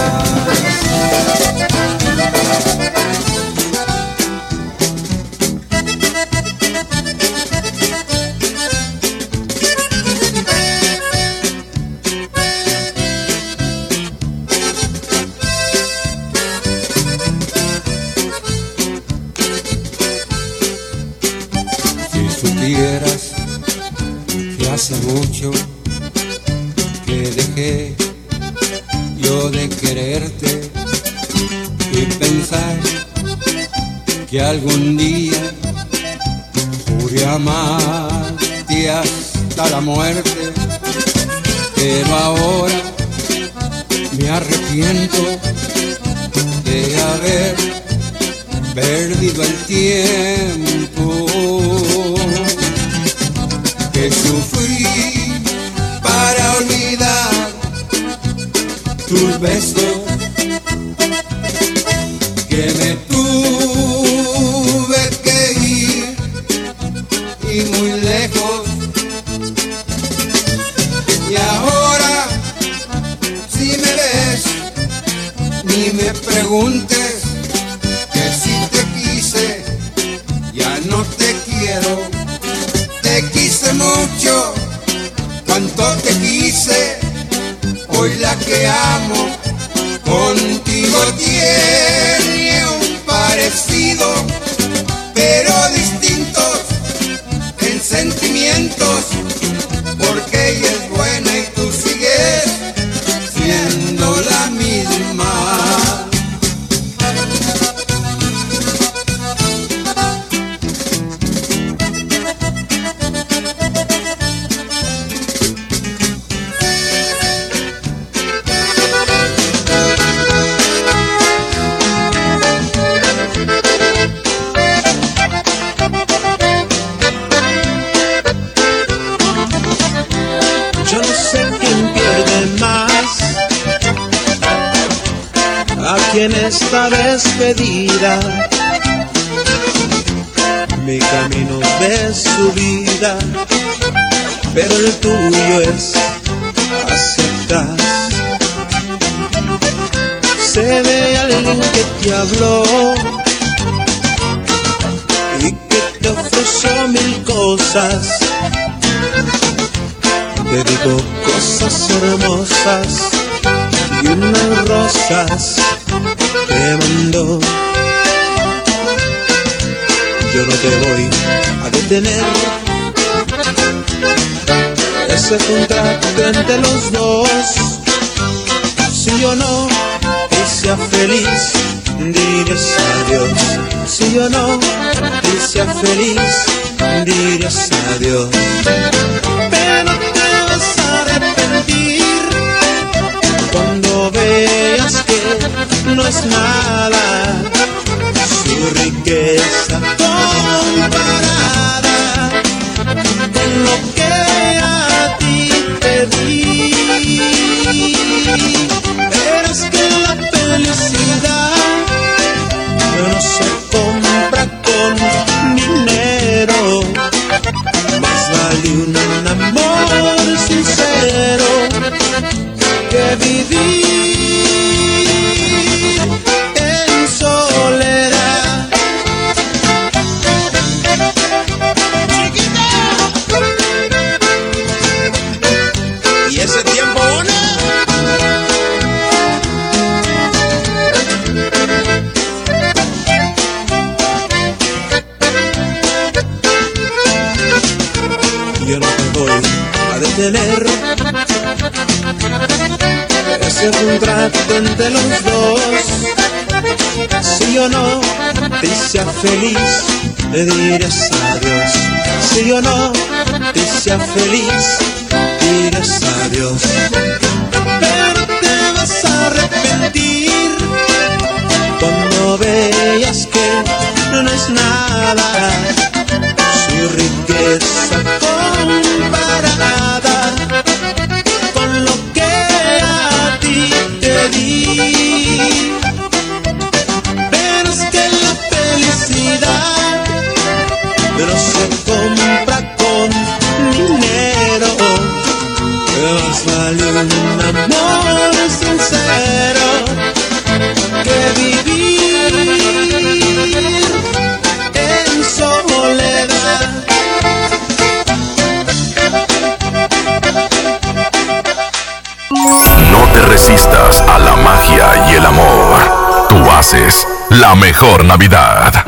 feliz,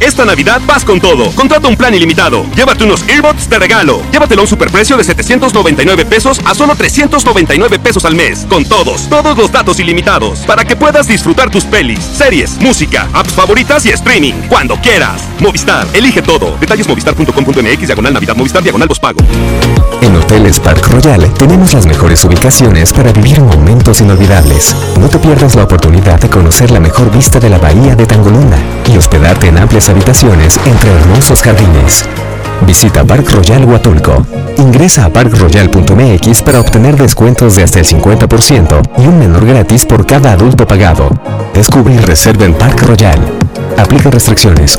Esta Navidad vas con todo. Contrata un plan ilimitado. Llévate unos earbuds de regalo. Llévatelo a un superprecio de 799 pesos a solo 399 pesos al mes. Con todos, todos los datos ilimitados. Para que puedas disfrutar tus pelis, series, música, apps favoritas y streaming. Cuando quieras. Movistar, elige todo. Detalles movistar.com.mx, diagonal Navidad, Movistar, diagonal pago. En Hoteles Park Royal tenemos las mejores ubicaciones para vivir momentos inolvidables. No te pierdas la oportunidad de conocer la mejor vista de la bahía de Tangolunda y hospedarte en amplias habitaciones entre hermosos jardines. Visita Park Royal Huatulco. Ingresa a parkroyal.mx para obtener descuentos de hasta el 50% y un menor gratis por cada adulto pagado. Descubre y reserva en Park Royal. Aplica restricciones.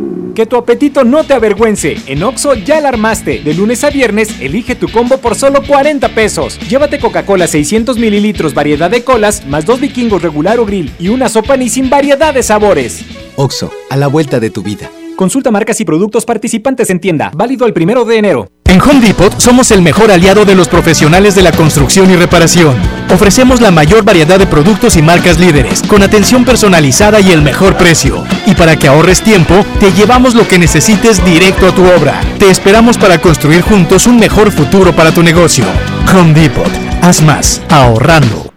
Que tu apetito no te avergüence. En Oxo ya la armaste. De lunes a viernes, elige tu combo por solo 40 pesos. Llévate Coca-Cola 600 mililitros, variedad de colas, más dos vikingos regular o grill y una sopa ni sin variedad de sabores. Oxo, a la vuelta de tu vida. Consulta marcas y productos participantes en tienda. Válido el primero de enero. En Home Depot somos el mejor aliado de los profesionales de la construcción y reparación. Ofrecemos la mayor variedad de productos y marcas líderes, con atención personalizada y el mejor precio. Y para que ahorres tiempo, te llevamos lo que necesites directo a tu obra. Te esperamos para construir juntos un mejor futuro para tu negocio. Home Depot. Haz más, ahorrando.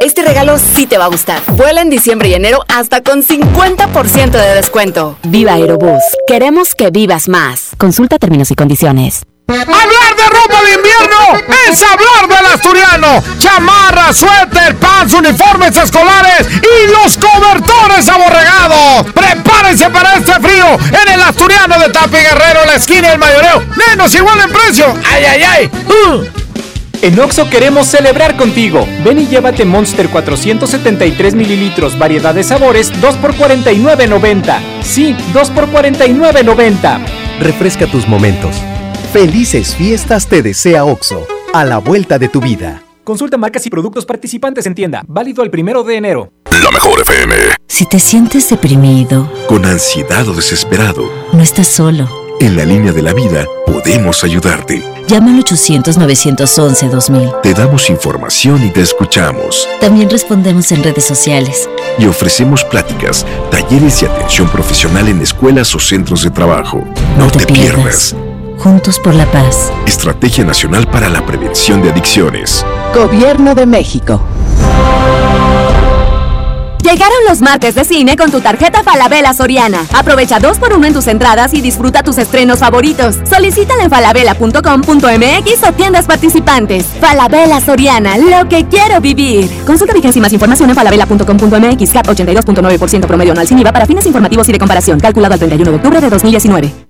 Este regalo sí te va a gustar. Vuela en diciembre y enero hasta con 50% de descuento. Viva Aerobús. Queremos que vivas más. Consulta términos y condiciones. Hablar de ropa de invierno es hablar del asturiano. Chamarra, suéter, pants, uniformes escolares y los cobertores aborregados. Prepárense para este frío en el asturiano de Tapi Guerrero, la esquina del mayoreo. Menos igual en precio. ¡Ay, ay, ay! Uh. En Oxo queremos celebrar contigo. Ven y llévate Monster 473 mililitros, variedad de sabores, 2 por 49.90. Sí, 2 por 49.90. Refresca tus momentos. Felices fiestas te desea Oxo, a la vuelta de tu vida. Consulta marcas y productos participantes en tienda. Válido el primero de enero. La mejor FM. Si te sientes deprimido, Con ansiedad o desesperado, no estás solo. En la línea de la vida podemos ayudarte. Llama al 800-911-2000. Te damos información y te escuchamos. También respondemos en redes sociales. Y ofrecemos pláticas, talleres y atención profesional en escuelas o centros de trabajo. No, te, pierdas. Juntos por la paz. Estrategia Nacional para la Prevención de Adicciones. Gobierno de México. Llegaron los martes de cine con tu tarjeta Falabella Soriana. Aprovecha dos por uno en tus entradas y disfruta tus estrenos favoritos. Solicítala en falabella.com.mx o tiendas participantes. Falabella Soriana, lo que quiero vivir. Consulta vigencia y más información en falabella.com.mx. CAT 82.9% promedio anual sin IVA para fines informativos y de comparación. Calculado al 31 de octubre de 2019.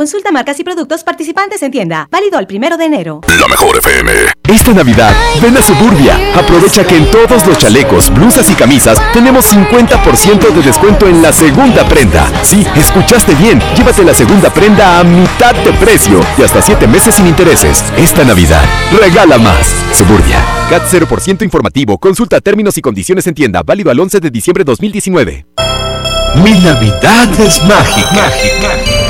Consulta marcas y productos participantes en tienda. Válido al primero de enero. La mejor FM. Esta Navidad, ven a Suburbia. Aprovecha que en todos los chalecos, blusas y camisas tenemos 50% de descuento en la segunda prenda. Sí, escuchaste bien. Llévate la segunda prenda a mitad de precio y hasta 7 meses sin intereses. Esta Navidad, regala más. Suburbia. CAT 0% informativo. Consulta términos y condiciones en tienda. Válido al 11 de diciembre 2019. Mi Navidad es mágica. mágica.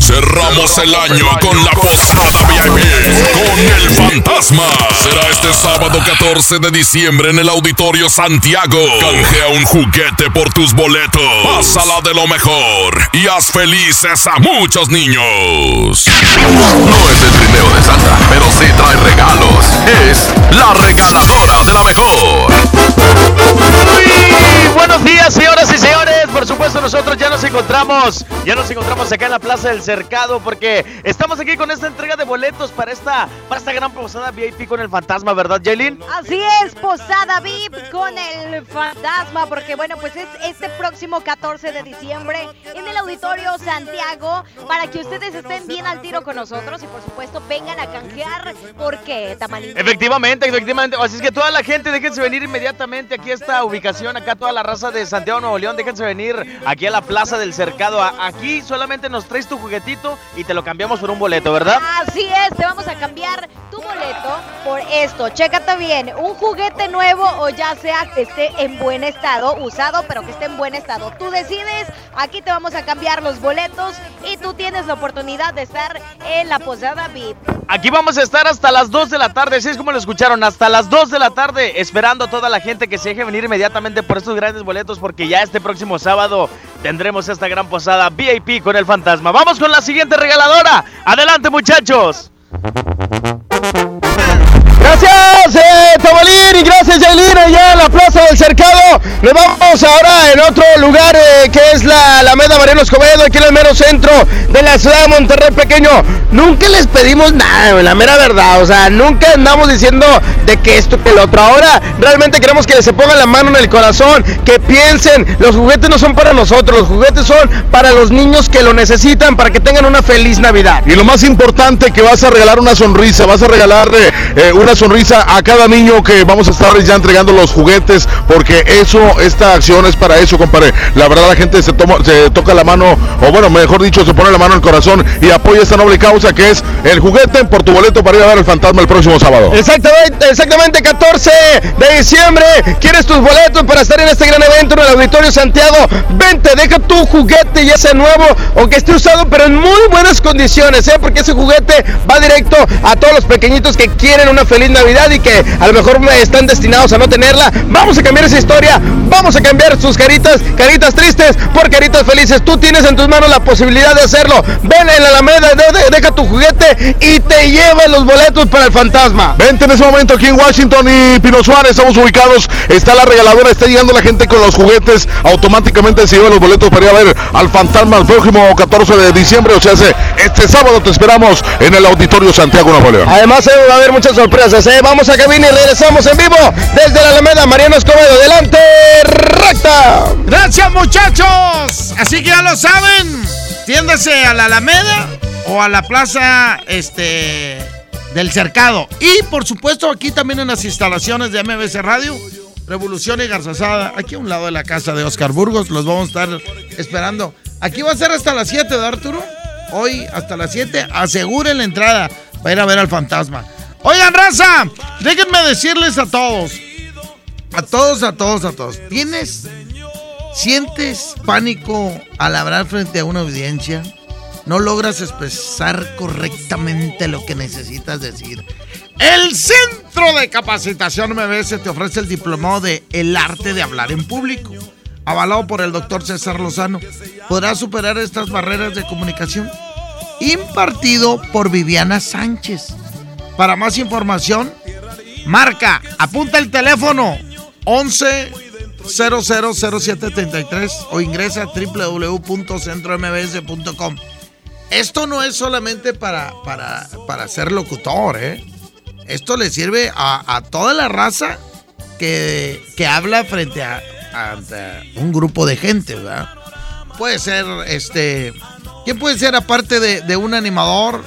Cerramos el año con la posada VIP con el fantasma. Será este sábado 14 de diciembre en el Auditorio Santiago. Canjea un juguete por tus boletos. Pásala de lo mejor y haz felices a muchos niños. No es el trineo de Santa, pero sí trae regalos. Es la regaladora de la mejor. Buenos días, señoras y señores. Por supuesto, nosotros ya nos encontramos, ya nos encontramos acá en la Plaza del Cercado porque estamos aquí con esta entrega de boletos para esta, para esta gran posada VIP con el fantasma, ¿verdad, Jaylin? Así es, posada VIP con el fantasma, porque bueno, pues es este próximo 14 de diciembre en el Auditorio Santiago para que ustedes estén bien al tiro con nosotros y por supuesto vengan a canjear porque Tamalín. Efectivamente, efectivamente. Así es que toda la gente, déjense venir inmediatamente aquí a esta ubicación, acá toda la raza de Santiago Nuevo León, déjense venir aquí a la Plaza del Cercado. Aquí solamente nos traes tu juguetito y te lo cambiamos por un boleto, ¿verdad? Así es, te vamos a cambiar tu boleto por esto. Chécate bien, un juguete nuevo o ya sea que esté en buen estado, usado, pero que esté en buen estado. Tú decides, aquí te vamos a cambiar los boletos y tú tienes la oportunidad de estar en la posada VIP. Aquí vamos a estar hasta las 2 de la tarde, así es como lo escucharon, hasta las 2 de la tarde, esperando a toda la gente que se deje venir inmediatamente por estos grandes boletos, porque ya este próximo sábado tendremos esta gran posada VIP con el fantasma. Vamos con la siguiente regaladora. Adelante, muchachos. Gracias, eh, y gracias, Yailin, allá en la Plaza del Cercado. Nos vamos ahora en otro lugar eh, que es la Alameda Mariano Escobedo, aquí en el mero centro de la ciudad de Monterrey Pequeño. Nunca les pedimos nada, la mera verdad. O sea, nunca andamos diciendo de que esto que el otro. Ahora realmente queremos que se pongan la mano en el corazón, que piensen, los juguetes no son para nosotros, los juguetes son para los niños que lo necesitan, para que tengan una feliz Navidad. Y lo más importante que vas a regalar una sonrisa, vas a regalar eh, eh, una sonrisa a cada niño que vamos a estar ya entregando los juguetes, porque eso, esta acción es para eso, compadre. La verdad la gente se toma, se toca la mano, o bueno, mejor dicho, se pone la mano en el corazón y apoya esta noble causa que es el juguete por tu boleto para ir a ver el fantasma el próximo sábado. Exactamente, exactamente 14 de diciembre. ¿Quieres tus boletos para estar en este gran evento en el Auditorio Santiago? Vente, deja tu juguete ya sea nuevo o que esté usado, pero en muy buenas condiciones, ¿eh? Porque ese juguete va directo a todos los pequeñitos que quieren una feliz Navidad y que a lo mejor están destinados a no tenerla. A cambiar esa historia, vamos a cambiar sus caritas, caritas tristes por caritas felices. Tú tienes en tus manos la posibilidad de hacerlo. Ven en la Alameda, deja tu juguete y te lleva los boletos para el fantasma. Vente en ese momento aquí en Washington y Pino Suárez, estamos ubicados. Está la regaladora, está llegando la gente con los juguetes. Automáticamente se llevan los boletos para ir a ver al fantasma el próximo 14 de diciembre. O sea, este sábado te esperamos en el Auditorio Santiago Nuevo León. Además, eh, va a haber muchas sorpresas. ¿eh? Vamos a cabina y regresamos en vivo desde la Alameda. Mariano Escobedo, delante, recta. Gracias, muchachos. Así que ya lo saben. Tiéndase a la Alameda o a la plaza este, del Cercado. Y por supuesto, aquí también en las instalaciones de MBC Radio. Revolución y Garzazada, aquí a un lado de la casa de Oscar Burgos, los vamos a estar esperando. Aquí va a ser hasta las 7, ¿de Arturo? Hoy hasta las 7, aseguren la entrada para ir a ver al fantasma. Oigan, raza, déjenme decirles a todos, a todos, a todos, a todos, ¿tienes, sientes pánico al hablar frente a una audiencia? ¿No logras expresar correctamente lo que necesitas decir? El Centro de Capacitación MBS te ofrece el diplomado de El Arte de Hablar en Público, avalado por el doctor César Lozano. Podrás superar estas barreras de comunicación. Impartido por Viviana Sánchez. Para más información, marca, apunta el teléfono 11 000733 o ingresa a www.centrombs.com. Esto no es solamente para, para, para ser locutor, ¿eh? Esto le sirve a, toda la raza que, habla frente a, un grupo de gente, ¿verdad? Puede ser, este, ¿quién puede ser aparte de, un animador?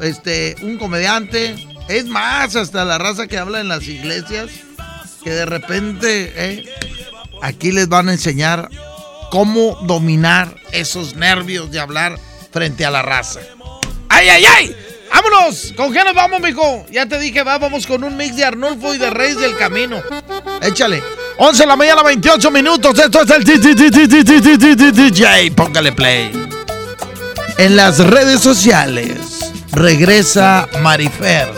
Este, un comediante. Es más, hasta la raza que habla en las iglesias, de repente, ¿eh? aquí les van a enseñar cómo dominar esos nervios de hablar frente a la raza. ¡Ay, ay, ay! ¡Vámonos! ¿Con qué nos vamos, mijo? Ya te dije, va, vamos con un mix de Arnulfo y de Reyes del Camino. Échale. 11 de la mañana, 28 minutos. Esto es el DJ. Póngale play. En las redes sociales regresa Marifer,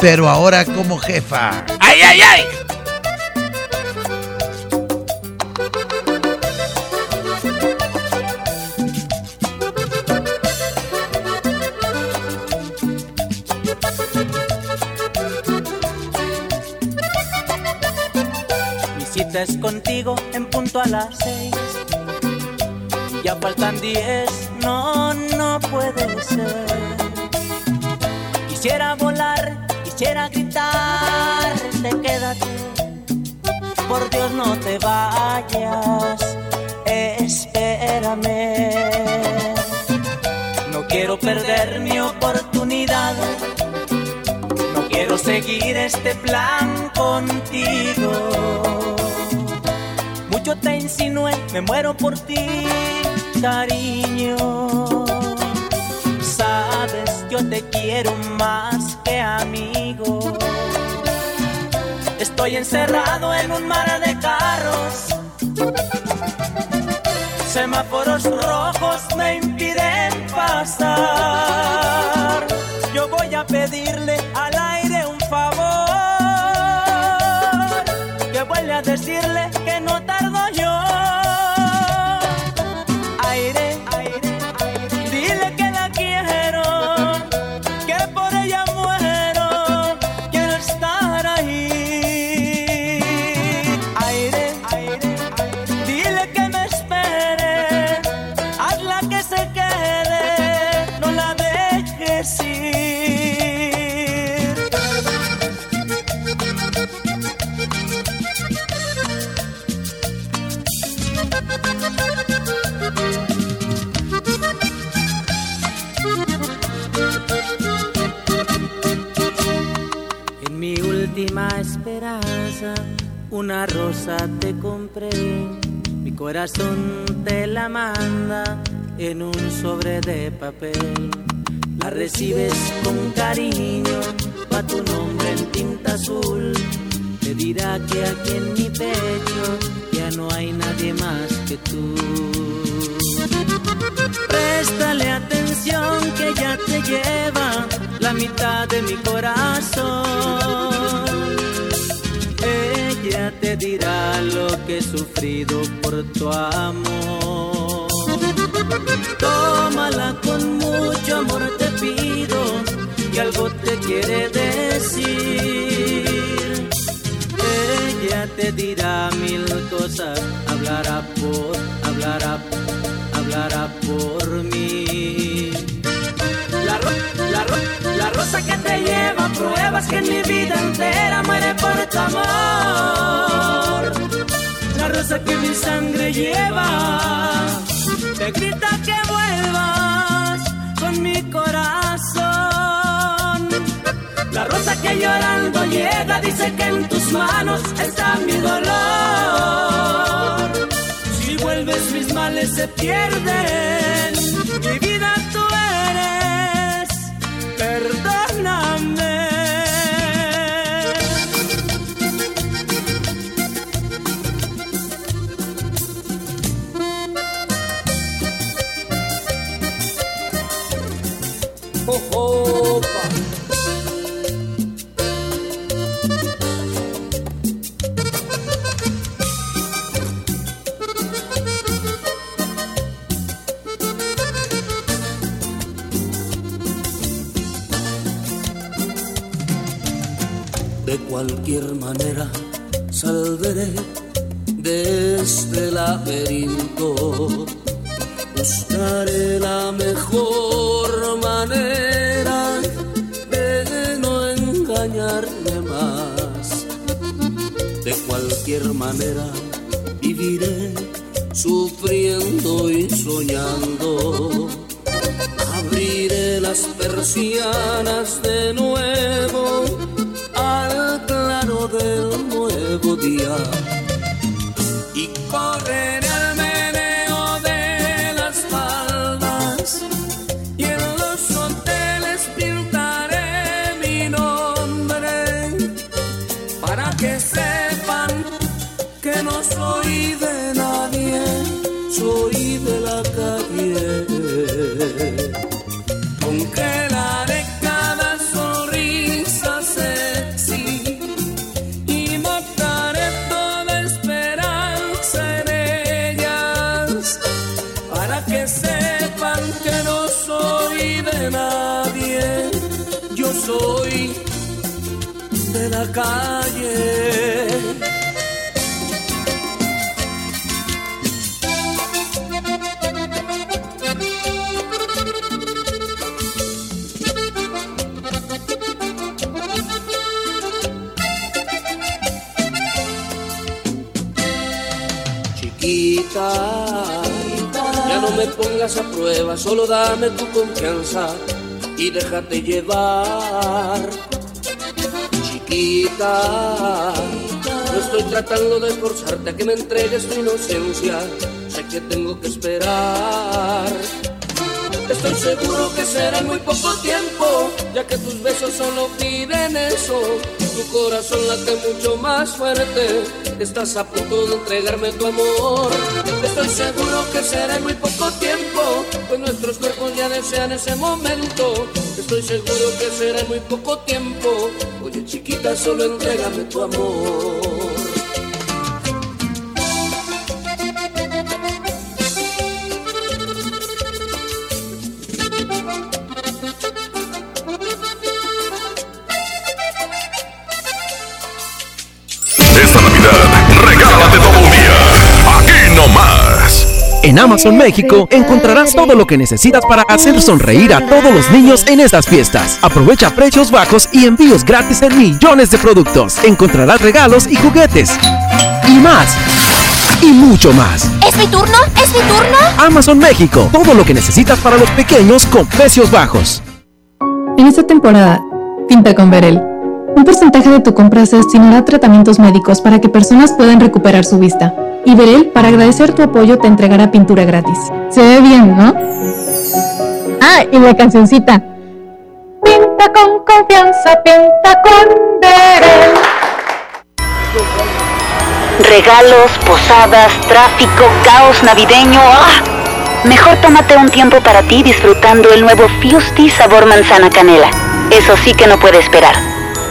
pero ahora como jefa. ¡Ay, ay, ay! Es contigo en punto a las seis. Ya faltan diez, no, no puede ser. Quisiera volar, quisiera gritar, te quédate. Por Dios no te vayas, espérame. No quiero perder mi oportunidad. No quiero seguir este plan contigo yo te insinué, me muero por ti, cariño. Sabes, yo te quiero más que amigo. Estoy encerrado en un mar de carros. Semáforos rojos me impiden pasar. Yo voy a pedirle una rosa te compré. Mi corazón te la manda en un sobre de papel. La recibes con cariño, va tu nombre en tinta azul. Te dirá que aquí en mi pecho ya no hay nadie más que tú. Préstale atención que ya te lleva la mitad de mi corazón. Ella te dirá lo que he sufrido por tu amor. Tómala con mucho amor, te pido, que algo te quiere decir. Ella te dirá mil cosas, hablará por, hablará, hablará por mí. La rosa que te lleva pruebas que mi vida entera muere por tu amor. La rosa que mi sangre lleva te grita que vuelvas con mi corazón. La rosa que llorando llega dice que en tus manos está mi dolor. Si vuelves mis males se pierden, mi vida tú cualquier manera saldré de este laberinto. Buscaré la mejor manera de no engañarme más. De cualquier manera viviré sufriendo y soñando. Abriré las persianas de nuevo del nuevo día. Y correré al meneo de las faldas y en los hoteles pintaré mi nombre para que sepan que no soy de nadie, soy calle. Chiquita, ya no me pongas a prueba, solo dame tu confianza y déjate llevar. Chiquita, no estoy tratando de forzarte a que me entregues tu inocencia, sé que tengo que esperar. Estoy seguro que será muy poco tiempo, ya que tus besos solo piden eso. Tu corazón late mucho más fuerte, estás a punto de entregarme tu amor. Estoy seguro que será muy poco tiempo, pues nuestros cuerpos ya desean ese momento. Estoy seguro que será muy poco tiempo. Oye chiquita, solo entrégame tu amor. En Amazon México encontrarás todo lo que necesitas para hacer sonreír a todos los niños en estas fiestas. Aprovecha precios bajos y envíos gratis en millones de productos. Encontrarás regalos y juguetes. Y más. Y mucho más. ¿Es mi turno? ¿Es mi turno? Amazon México. Todo lo que necesitas para los pequeños con precios bajos. En esta temporada, pinta con Verel. Un porcentaje de tu compra se destinará a tratamientos médicos para que personas puedan recuperar su vista. Y Berel, para agradecer tu apoyo, te entregará pintura gratis. Se ve bien, ¿no? Ah, y la cancioncita. Pinta con confianza, pinta con Berel. Regalos, posadas, tráfico, caos navideño. ¡Ah! Mejor tómate un tiempo para ti disfrutando el nuevo Fusti sabor manzana canela. Eso sí que no puede esperar.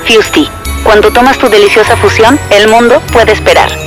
Fusti, cuando tomas tu deliciosa fusión, el mundo puede esperar.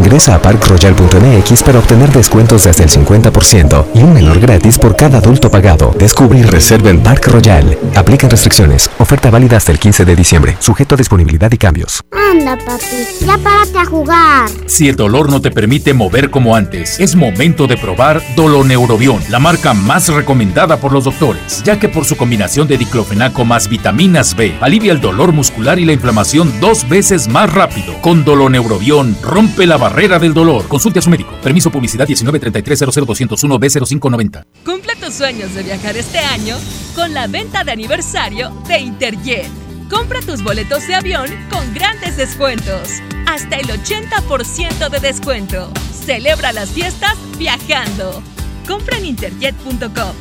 Ingresa a parkroyal.mx para obtener descuentos desde el 50% y un menor gratis por cada adulto pagado. Descubre y reserva en Park Royal. Aplican restricciones. Oferta válida hasta el 15 de diciembre. Sujeto a disponibilidad y cambios. Anda, papi, ya párate a jugar. Si el dolor no te permite mover como antes, es momento de probar Doloneurobion, la marca más recomendada por los doctores, ya que por su combinación de diclofenaco más vitaminas B, alivia el dolor muscular y la inflamación dos veces más rápido. Con Doloneurobion, rompe la barrera del dolor. Consulte a su médico. Permiso publicidad 193300201 B0590. Cumple tus sueños de viajar este año con la venta de aniversario de Interjet. Compra tus boletos de avión con grandes descuentos. Hasta el 80% de descuento. Celebra las fiestas viajando. Compra en interjet.com.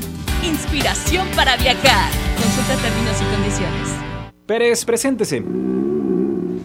Inspiración para viajar. Consulta términos y condiciones. Pérez, preséntese.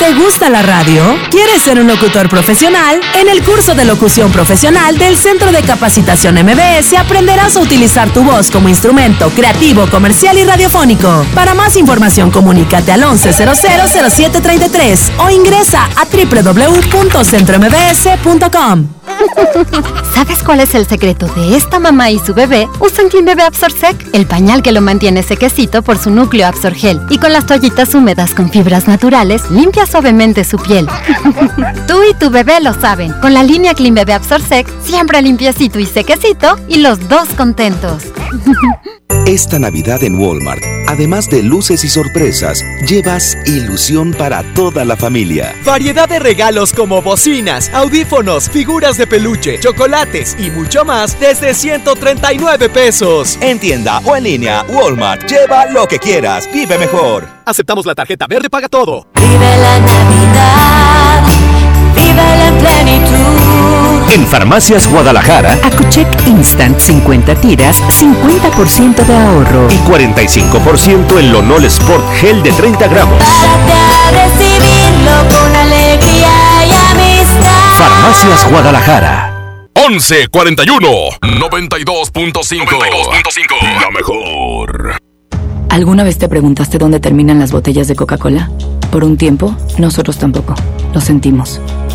¿Te gusta la radio? ¿Quieres ser un locutor profesional? En el curso de locución profesional del Centro de Capacitación MBS aprenderás a utilizar tu voz como instrumento creativo, comercial y radiofónico. Para más información, comunícate al 11000733 o ingresa a www.centrombs.com. ¿Sabes cuál es el secreto de esta mamá y su bebé? Usan Clean Bebé Absorsec, el pañal que lo mantiene sequecito por su núcleo Absorgel. Y con las toallitas húmedas con fibras naturales, limpia suavemente su piel. Tú y tu bebé lo saben. Con la línea Clean Bebé Absorsec, siempre limpiecito y sequecito y los dos contentos. Esta Navidad en Walmart, además de luces y sorpresas, llevas ilusión para toda la familia. Variedad de regalos como bocinas, audífonos, figuras de peluche, chocolates y mucho más desde 139 pesos. En tienda o en línea, Walmart, lleva lo que quieras, vive mejor. Aceptamos la tarjeta verde paga todo. Vive la Navidad, vive la plenitud. En Farmacias Guadalajara, Acucheck Instant 50 tiras, 50% de ahorro. y 45% en Lonol Sport Gel de 30 gramos. recibirlo con alegría y amistad. Farmacias Guadalajara. 1141 92.5 La mejor. ¿Alguna vez te preguntaste dónde terminan las botellas de Coca-Cola? Por un tiempo, nosotros tampoco. Lo sentimos.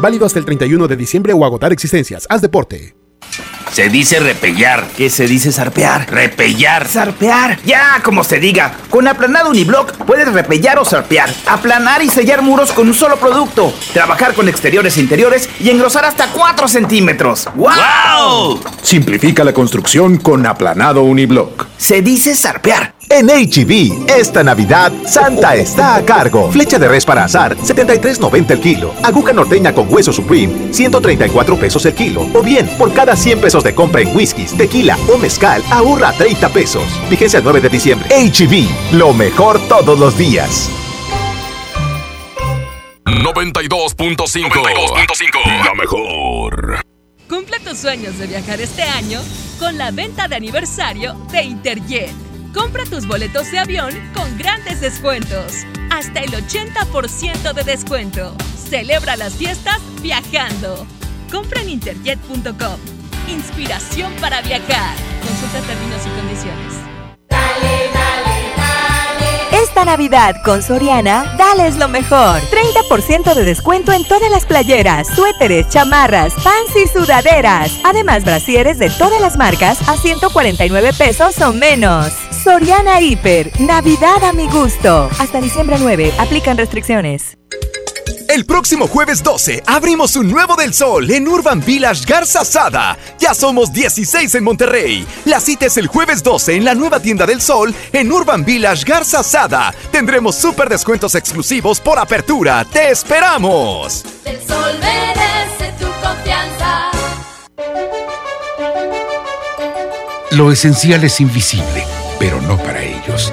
Válido hasta el 31 de diciembre o agotar existencias. Haz deporte. Se dice repellar. ¿Qué se dice zarpear? Repellar. Zarpear. Ya, como se diga. Con aplanado uniblock puedes repellar o zarpear. Aplanar y sellar muros con un solo producto. Trabajar con exteriores e interiores y engrosar hasta 4 centímetros. ¡Wow! Simplifica la construcción con aplanado uniblock. Se dice zarpear. En HB, esta Navidad, Santa está a cargo. Flecha de res para azar, 73.90 el kilo. Aguja norteña con hueso supreme, 134 pesos el kilo. O bien, por cada 100 pesos de compra en whiskies, tequila o mezcal, ahorra 30 pesos. Vigencia el 9 de diciembre. HB, lo mejor todos los días. 92.5 La mejor. Cumple tus sueños de viajar este año con la venta de aniversario de Interjet. Compra tus boletos de avión con grandes descuentos. Hasta el 80% de descuento. Celebra las fiestas viajando. Compra en interjet.com. Inspiración para viajar. Consulta términos y condiciones. Esta Navidad con Soriana, dales lo mejor. 30% de descuento en todas las playeras, suéteres, chamarras, pants y sudaderas. Además, brasieres de todas las marcas a 149 pesos o menos. Soriana Hiper, Navidad a mi gusto. Hasta diciembre 9, aplican restricciones. El próximo jueves 12 abrimos un nuevo del sol en Urban Village Garza Sada. Ya somos 16 en Monterrey. La cita es el jueves 12 en la nueva tienda del sol en Urban Village Garza Sada. Tendremos súper descuentos exclusivos por apertura. ¡Te esperamos! El sol merece tu confianza. Lo esencial es invisible, pero no para ellos.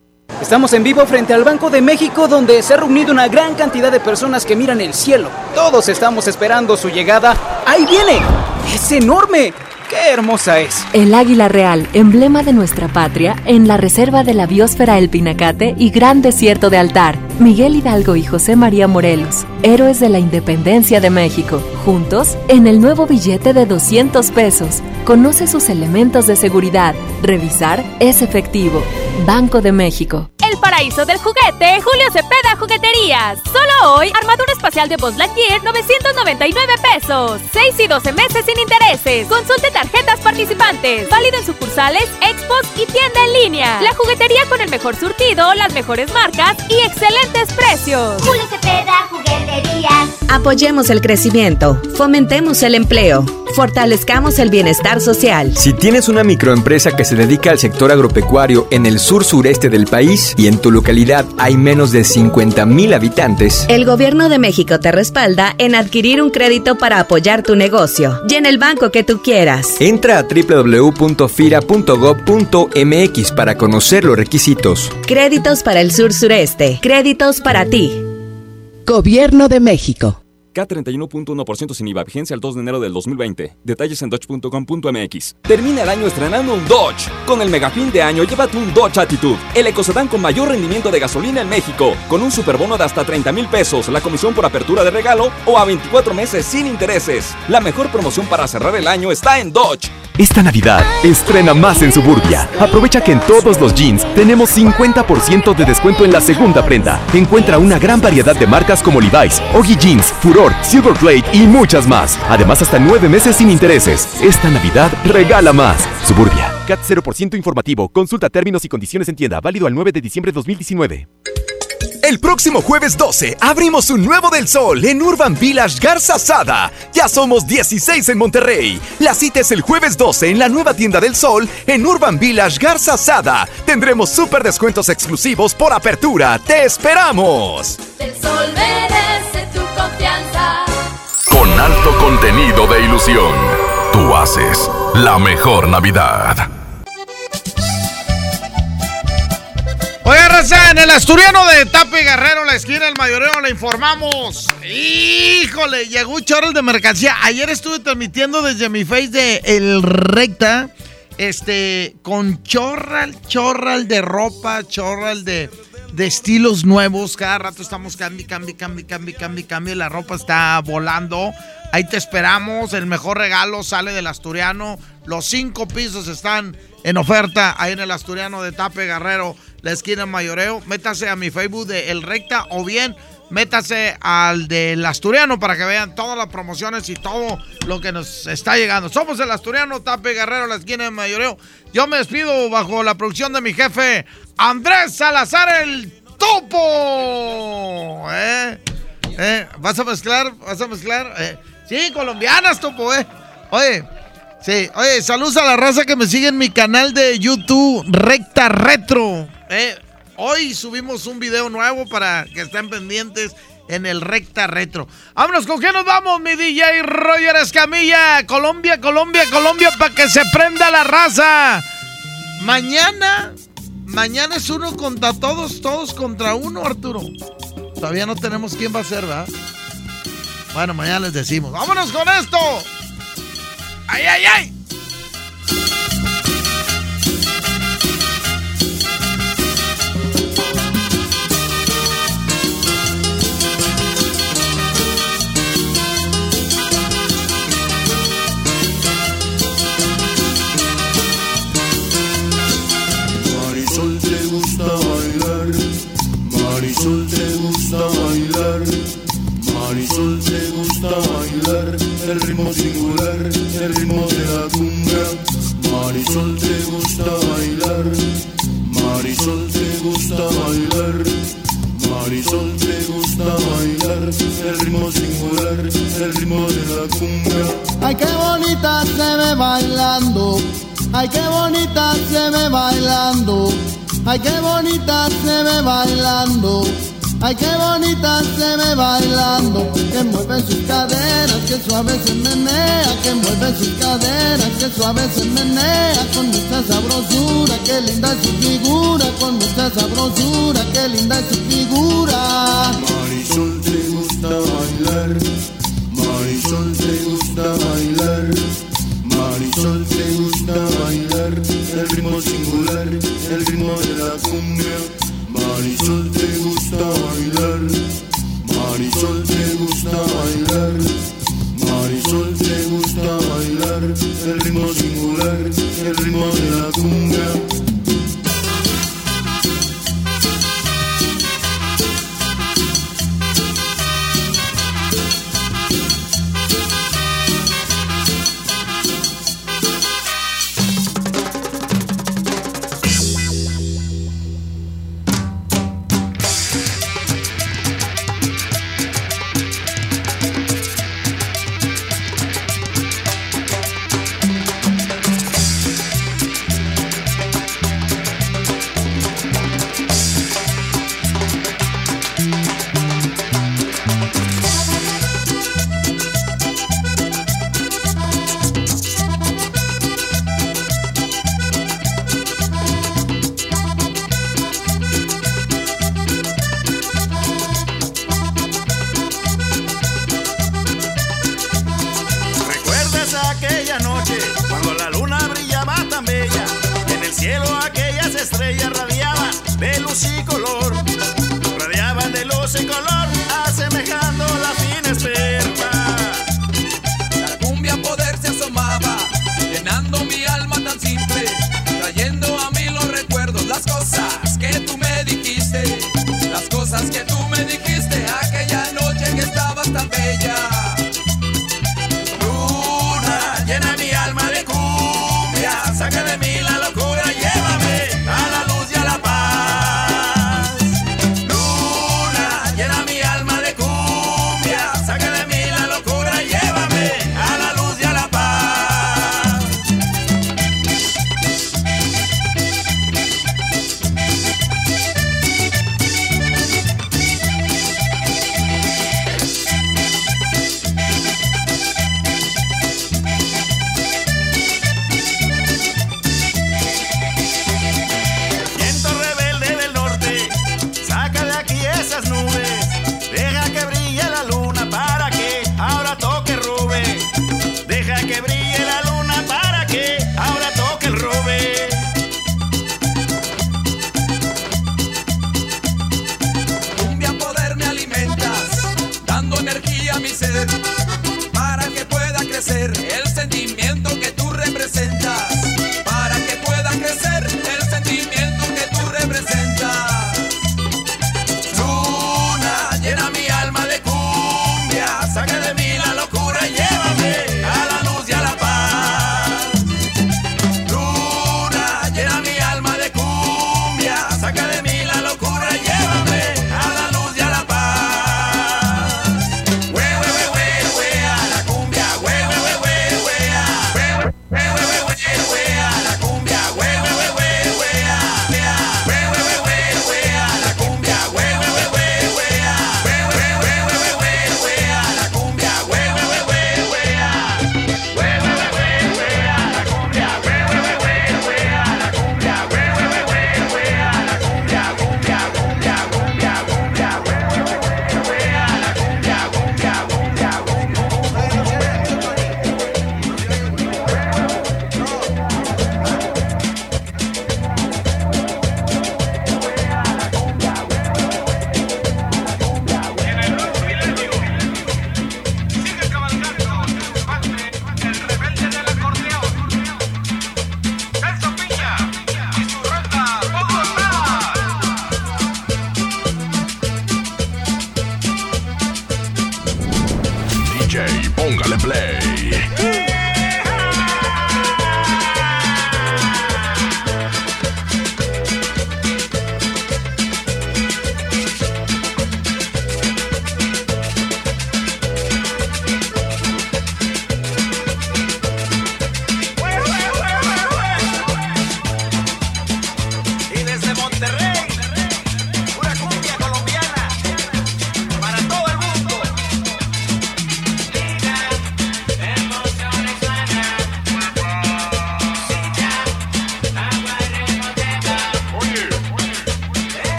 Estamos en vivo frente al Banco de México donde se ha reunido una gran cantidad de personas que miran el cielo. Todos estamos esperando su llegada. ¡Ahí viene! ¡Es enorme! ¡Qué hermosa es! El águila real, emblema de nuestra patria, en la reserva de la biosfera El Pinacate y Gran Desierto de Altar. Miguel Hidalgo y José María Morelos, héroes de la independencia de México. Juntos, en el nuevo billete de 200 pesos. Conoce sus elementos de seguridad. Revisar es efectivo. Banco de México. El paraíso del juguete, Julio Cepeda Jugueterías. Solo hoy, armadura espacial de Buzz Lightyear, 999 pesos. 6 y 12 meses sin intereses. Consulte tarjetas participantes. Válido en sucursales, expos y tienda en línea. La juguetería con el mejor surtido, las mejores marcas y excelentes precios. Julio Cepeda Jugueterías. Apoyemos el crecimiento, fomentemos el empleo, fortalezcamos el bienestar social. Si tienes una microempresa que se dedica al sector agropecuario en el sur sureste del país y en tu localidad hay menos de 50 mil habitantes, El gobierno de México te respalda en adquirir un crédito para apoyar tu negocio y en el banco que tú quieras. entra a www.fira.gov.mx para conocer los requisitos. Créditos para el sur sureste, créditos para ti. Gobierno de México. K31.1% sin IVA, vigencia el 2 de enero del 2020. Detalles en dodge.com.mx. Termina el año estrenando un Dodge. Con el mega fin de año, llévate un Dodge Attitude, el ecocedán con mayor rendimiento de gasolina en México, con un superbono de hasta 30 mil pesos, la comisión por apertura de regalo o a 24 meses sin intereses. La mejor promoción para cerrar el año está en Dodge. Esta Navidad, estrena más en Suburbia. Aprovecha que en todos los jeans tenemos 50% de descuento en la segunda prenda. Encuentra una gran variedad de marcas como Levi's, Oggy Jeans, Furor, Silverblade y muchas más. Además, hasta nueve meses sin intereses. Esta Navidad, regala más. Suburbia. CAT 0% informativo. Consulta términos y condiciones en tienda. Válido al 9 de diciembre de 2019. El próximo jueves 12 abrimos un nuevo del sol en Urban Village Garza Sada. Ya somos 16 en Monterrey. La cita es el jueves 12 en la nueva tienda del sol en Urban Village Garza Sada. Tendremos súper descuentos exclusivos por apertura. ¡Te esperamos! El sol merece tu confianza. Alto contenido de ilusión, tú haces la mejor Navidad. Oiga, raza, en el asturiano de Tape Guerrero, la esquina del mayoreo, le informamos. Híjole, llegó un chorro de mercancía. Ayer estuve transmitiendo desde mi face de El Recta, este, con chorral, chorral de ropa, chorral de, de estilos nuevos. Cada rato estamos cambi, cambi, cambi, cambi, cambi, cambi. La ropa está volando. Ahí te esperamos. El mejor regalo sale del asturiano. Los cinco pisos están en oferta ahí en el asturiano de Tape Guerrero, la esquina Mayoreo. Métase a mi Facebook de El Recta o bien métase al del asturiano para que vean todas las promociones y todo lo que nos está llegando. Somos el asturiano Tape Guerrero, la esquina de Mayoreo. Yo me despido bajo la producción de mi jefe Andrés Salazar el Topo. ¿Eh? ¿Eh? ¿Vas a mezclar? ¿Vas a mezclar? Eh, Sí, colombianas, Topo, ¿eh? Oye. Sí, oye, saludos a la raza que me sigue en mi canal de YouTube, Recta Retro. Eh, hoy subimos un video nuevo para que estén pendientes en el Recta Retro. Vámonos, ¿con qué nos vamos, mi DJ Roger Escamilla? Colombia, Colombia, Colombia, para que se prenda la raza. Mañana, mañana es uno contra todos, todos contra uno, Arturo. Todavía no tenemos quién va a ser, ¿verdad? Bueno, mañana les decimos. ¡Vámonos con esto! ¡Ay, ay, ay! El ritmo singular, el ritmo de la cumbia. Marisol te gusta bailar, Marisol te gusta bailar, Marisol te gusta bailar, el ritmo singular, el ritmo de la cumbia. Ay, qué bonita se ve bailando. Ay, qué bonita se ve bailando. Ay, qué bonita se ve bailando. Ay, qué bonita se ve bailando, que mueve sus caderas, que suave se menea, que mueve sus caderas, que suave se menea, con mucha sabrosura, qué linda es su figura, con mucha sabrosura, qué linda es su figura. Marisol te gusta bailar, Marisol te gusta bailar. Marisol te gusta bailar, el ritmo singular, el ritmo de la cumbia Marisol te gusta bailar, Marisol te gusta bailar, Marisol te gusta bailar, el ritmo singular, el ritmo de la cumbia.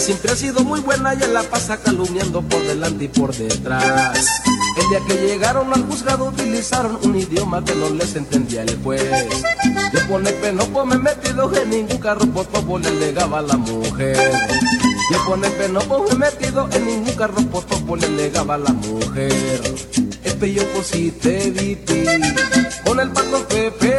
Siempre ha sido muy buena y la pasa calumniando por delante y por detrás. El día que llegaron al juzgado utilizaron un idioma que no les entendía el juez. Le pone penopo me he metido en ningún carro por favor le legaba a la mujer. Le pone penopo me he metido en ningún carro por favor le legaba a la mujer. El yo por si te vi con el patrón Pepe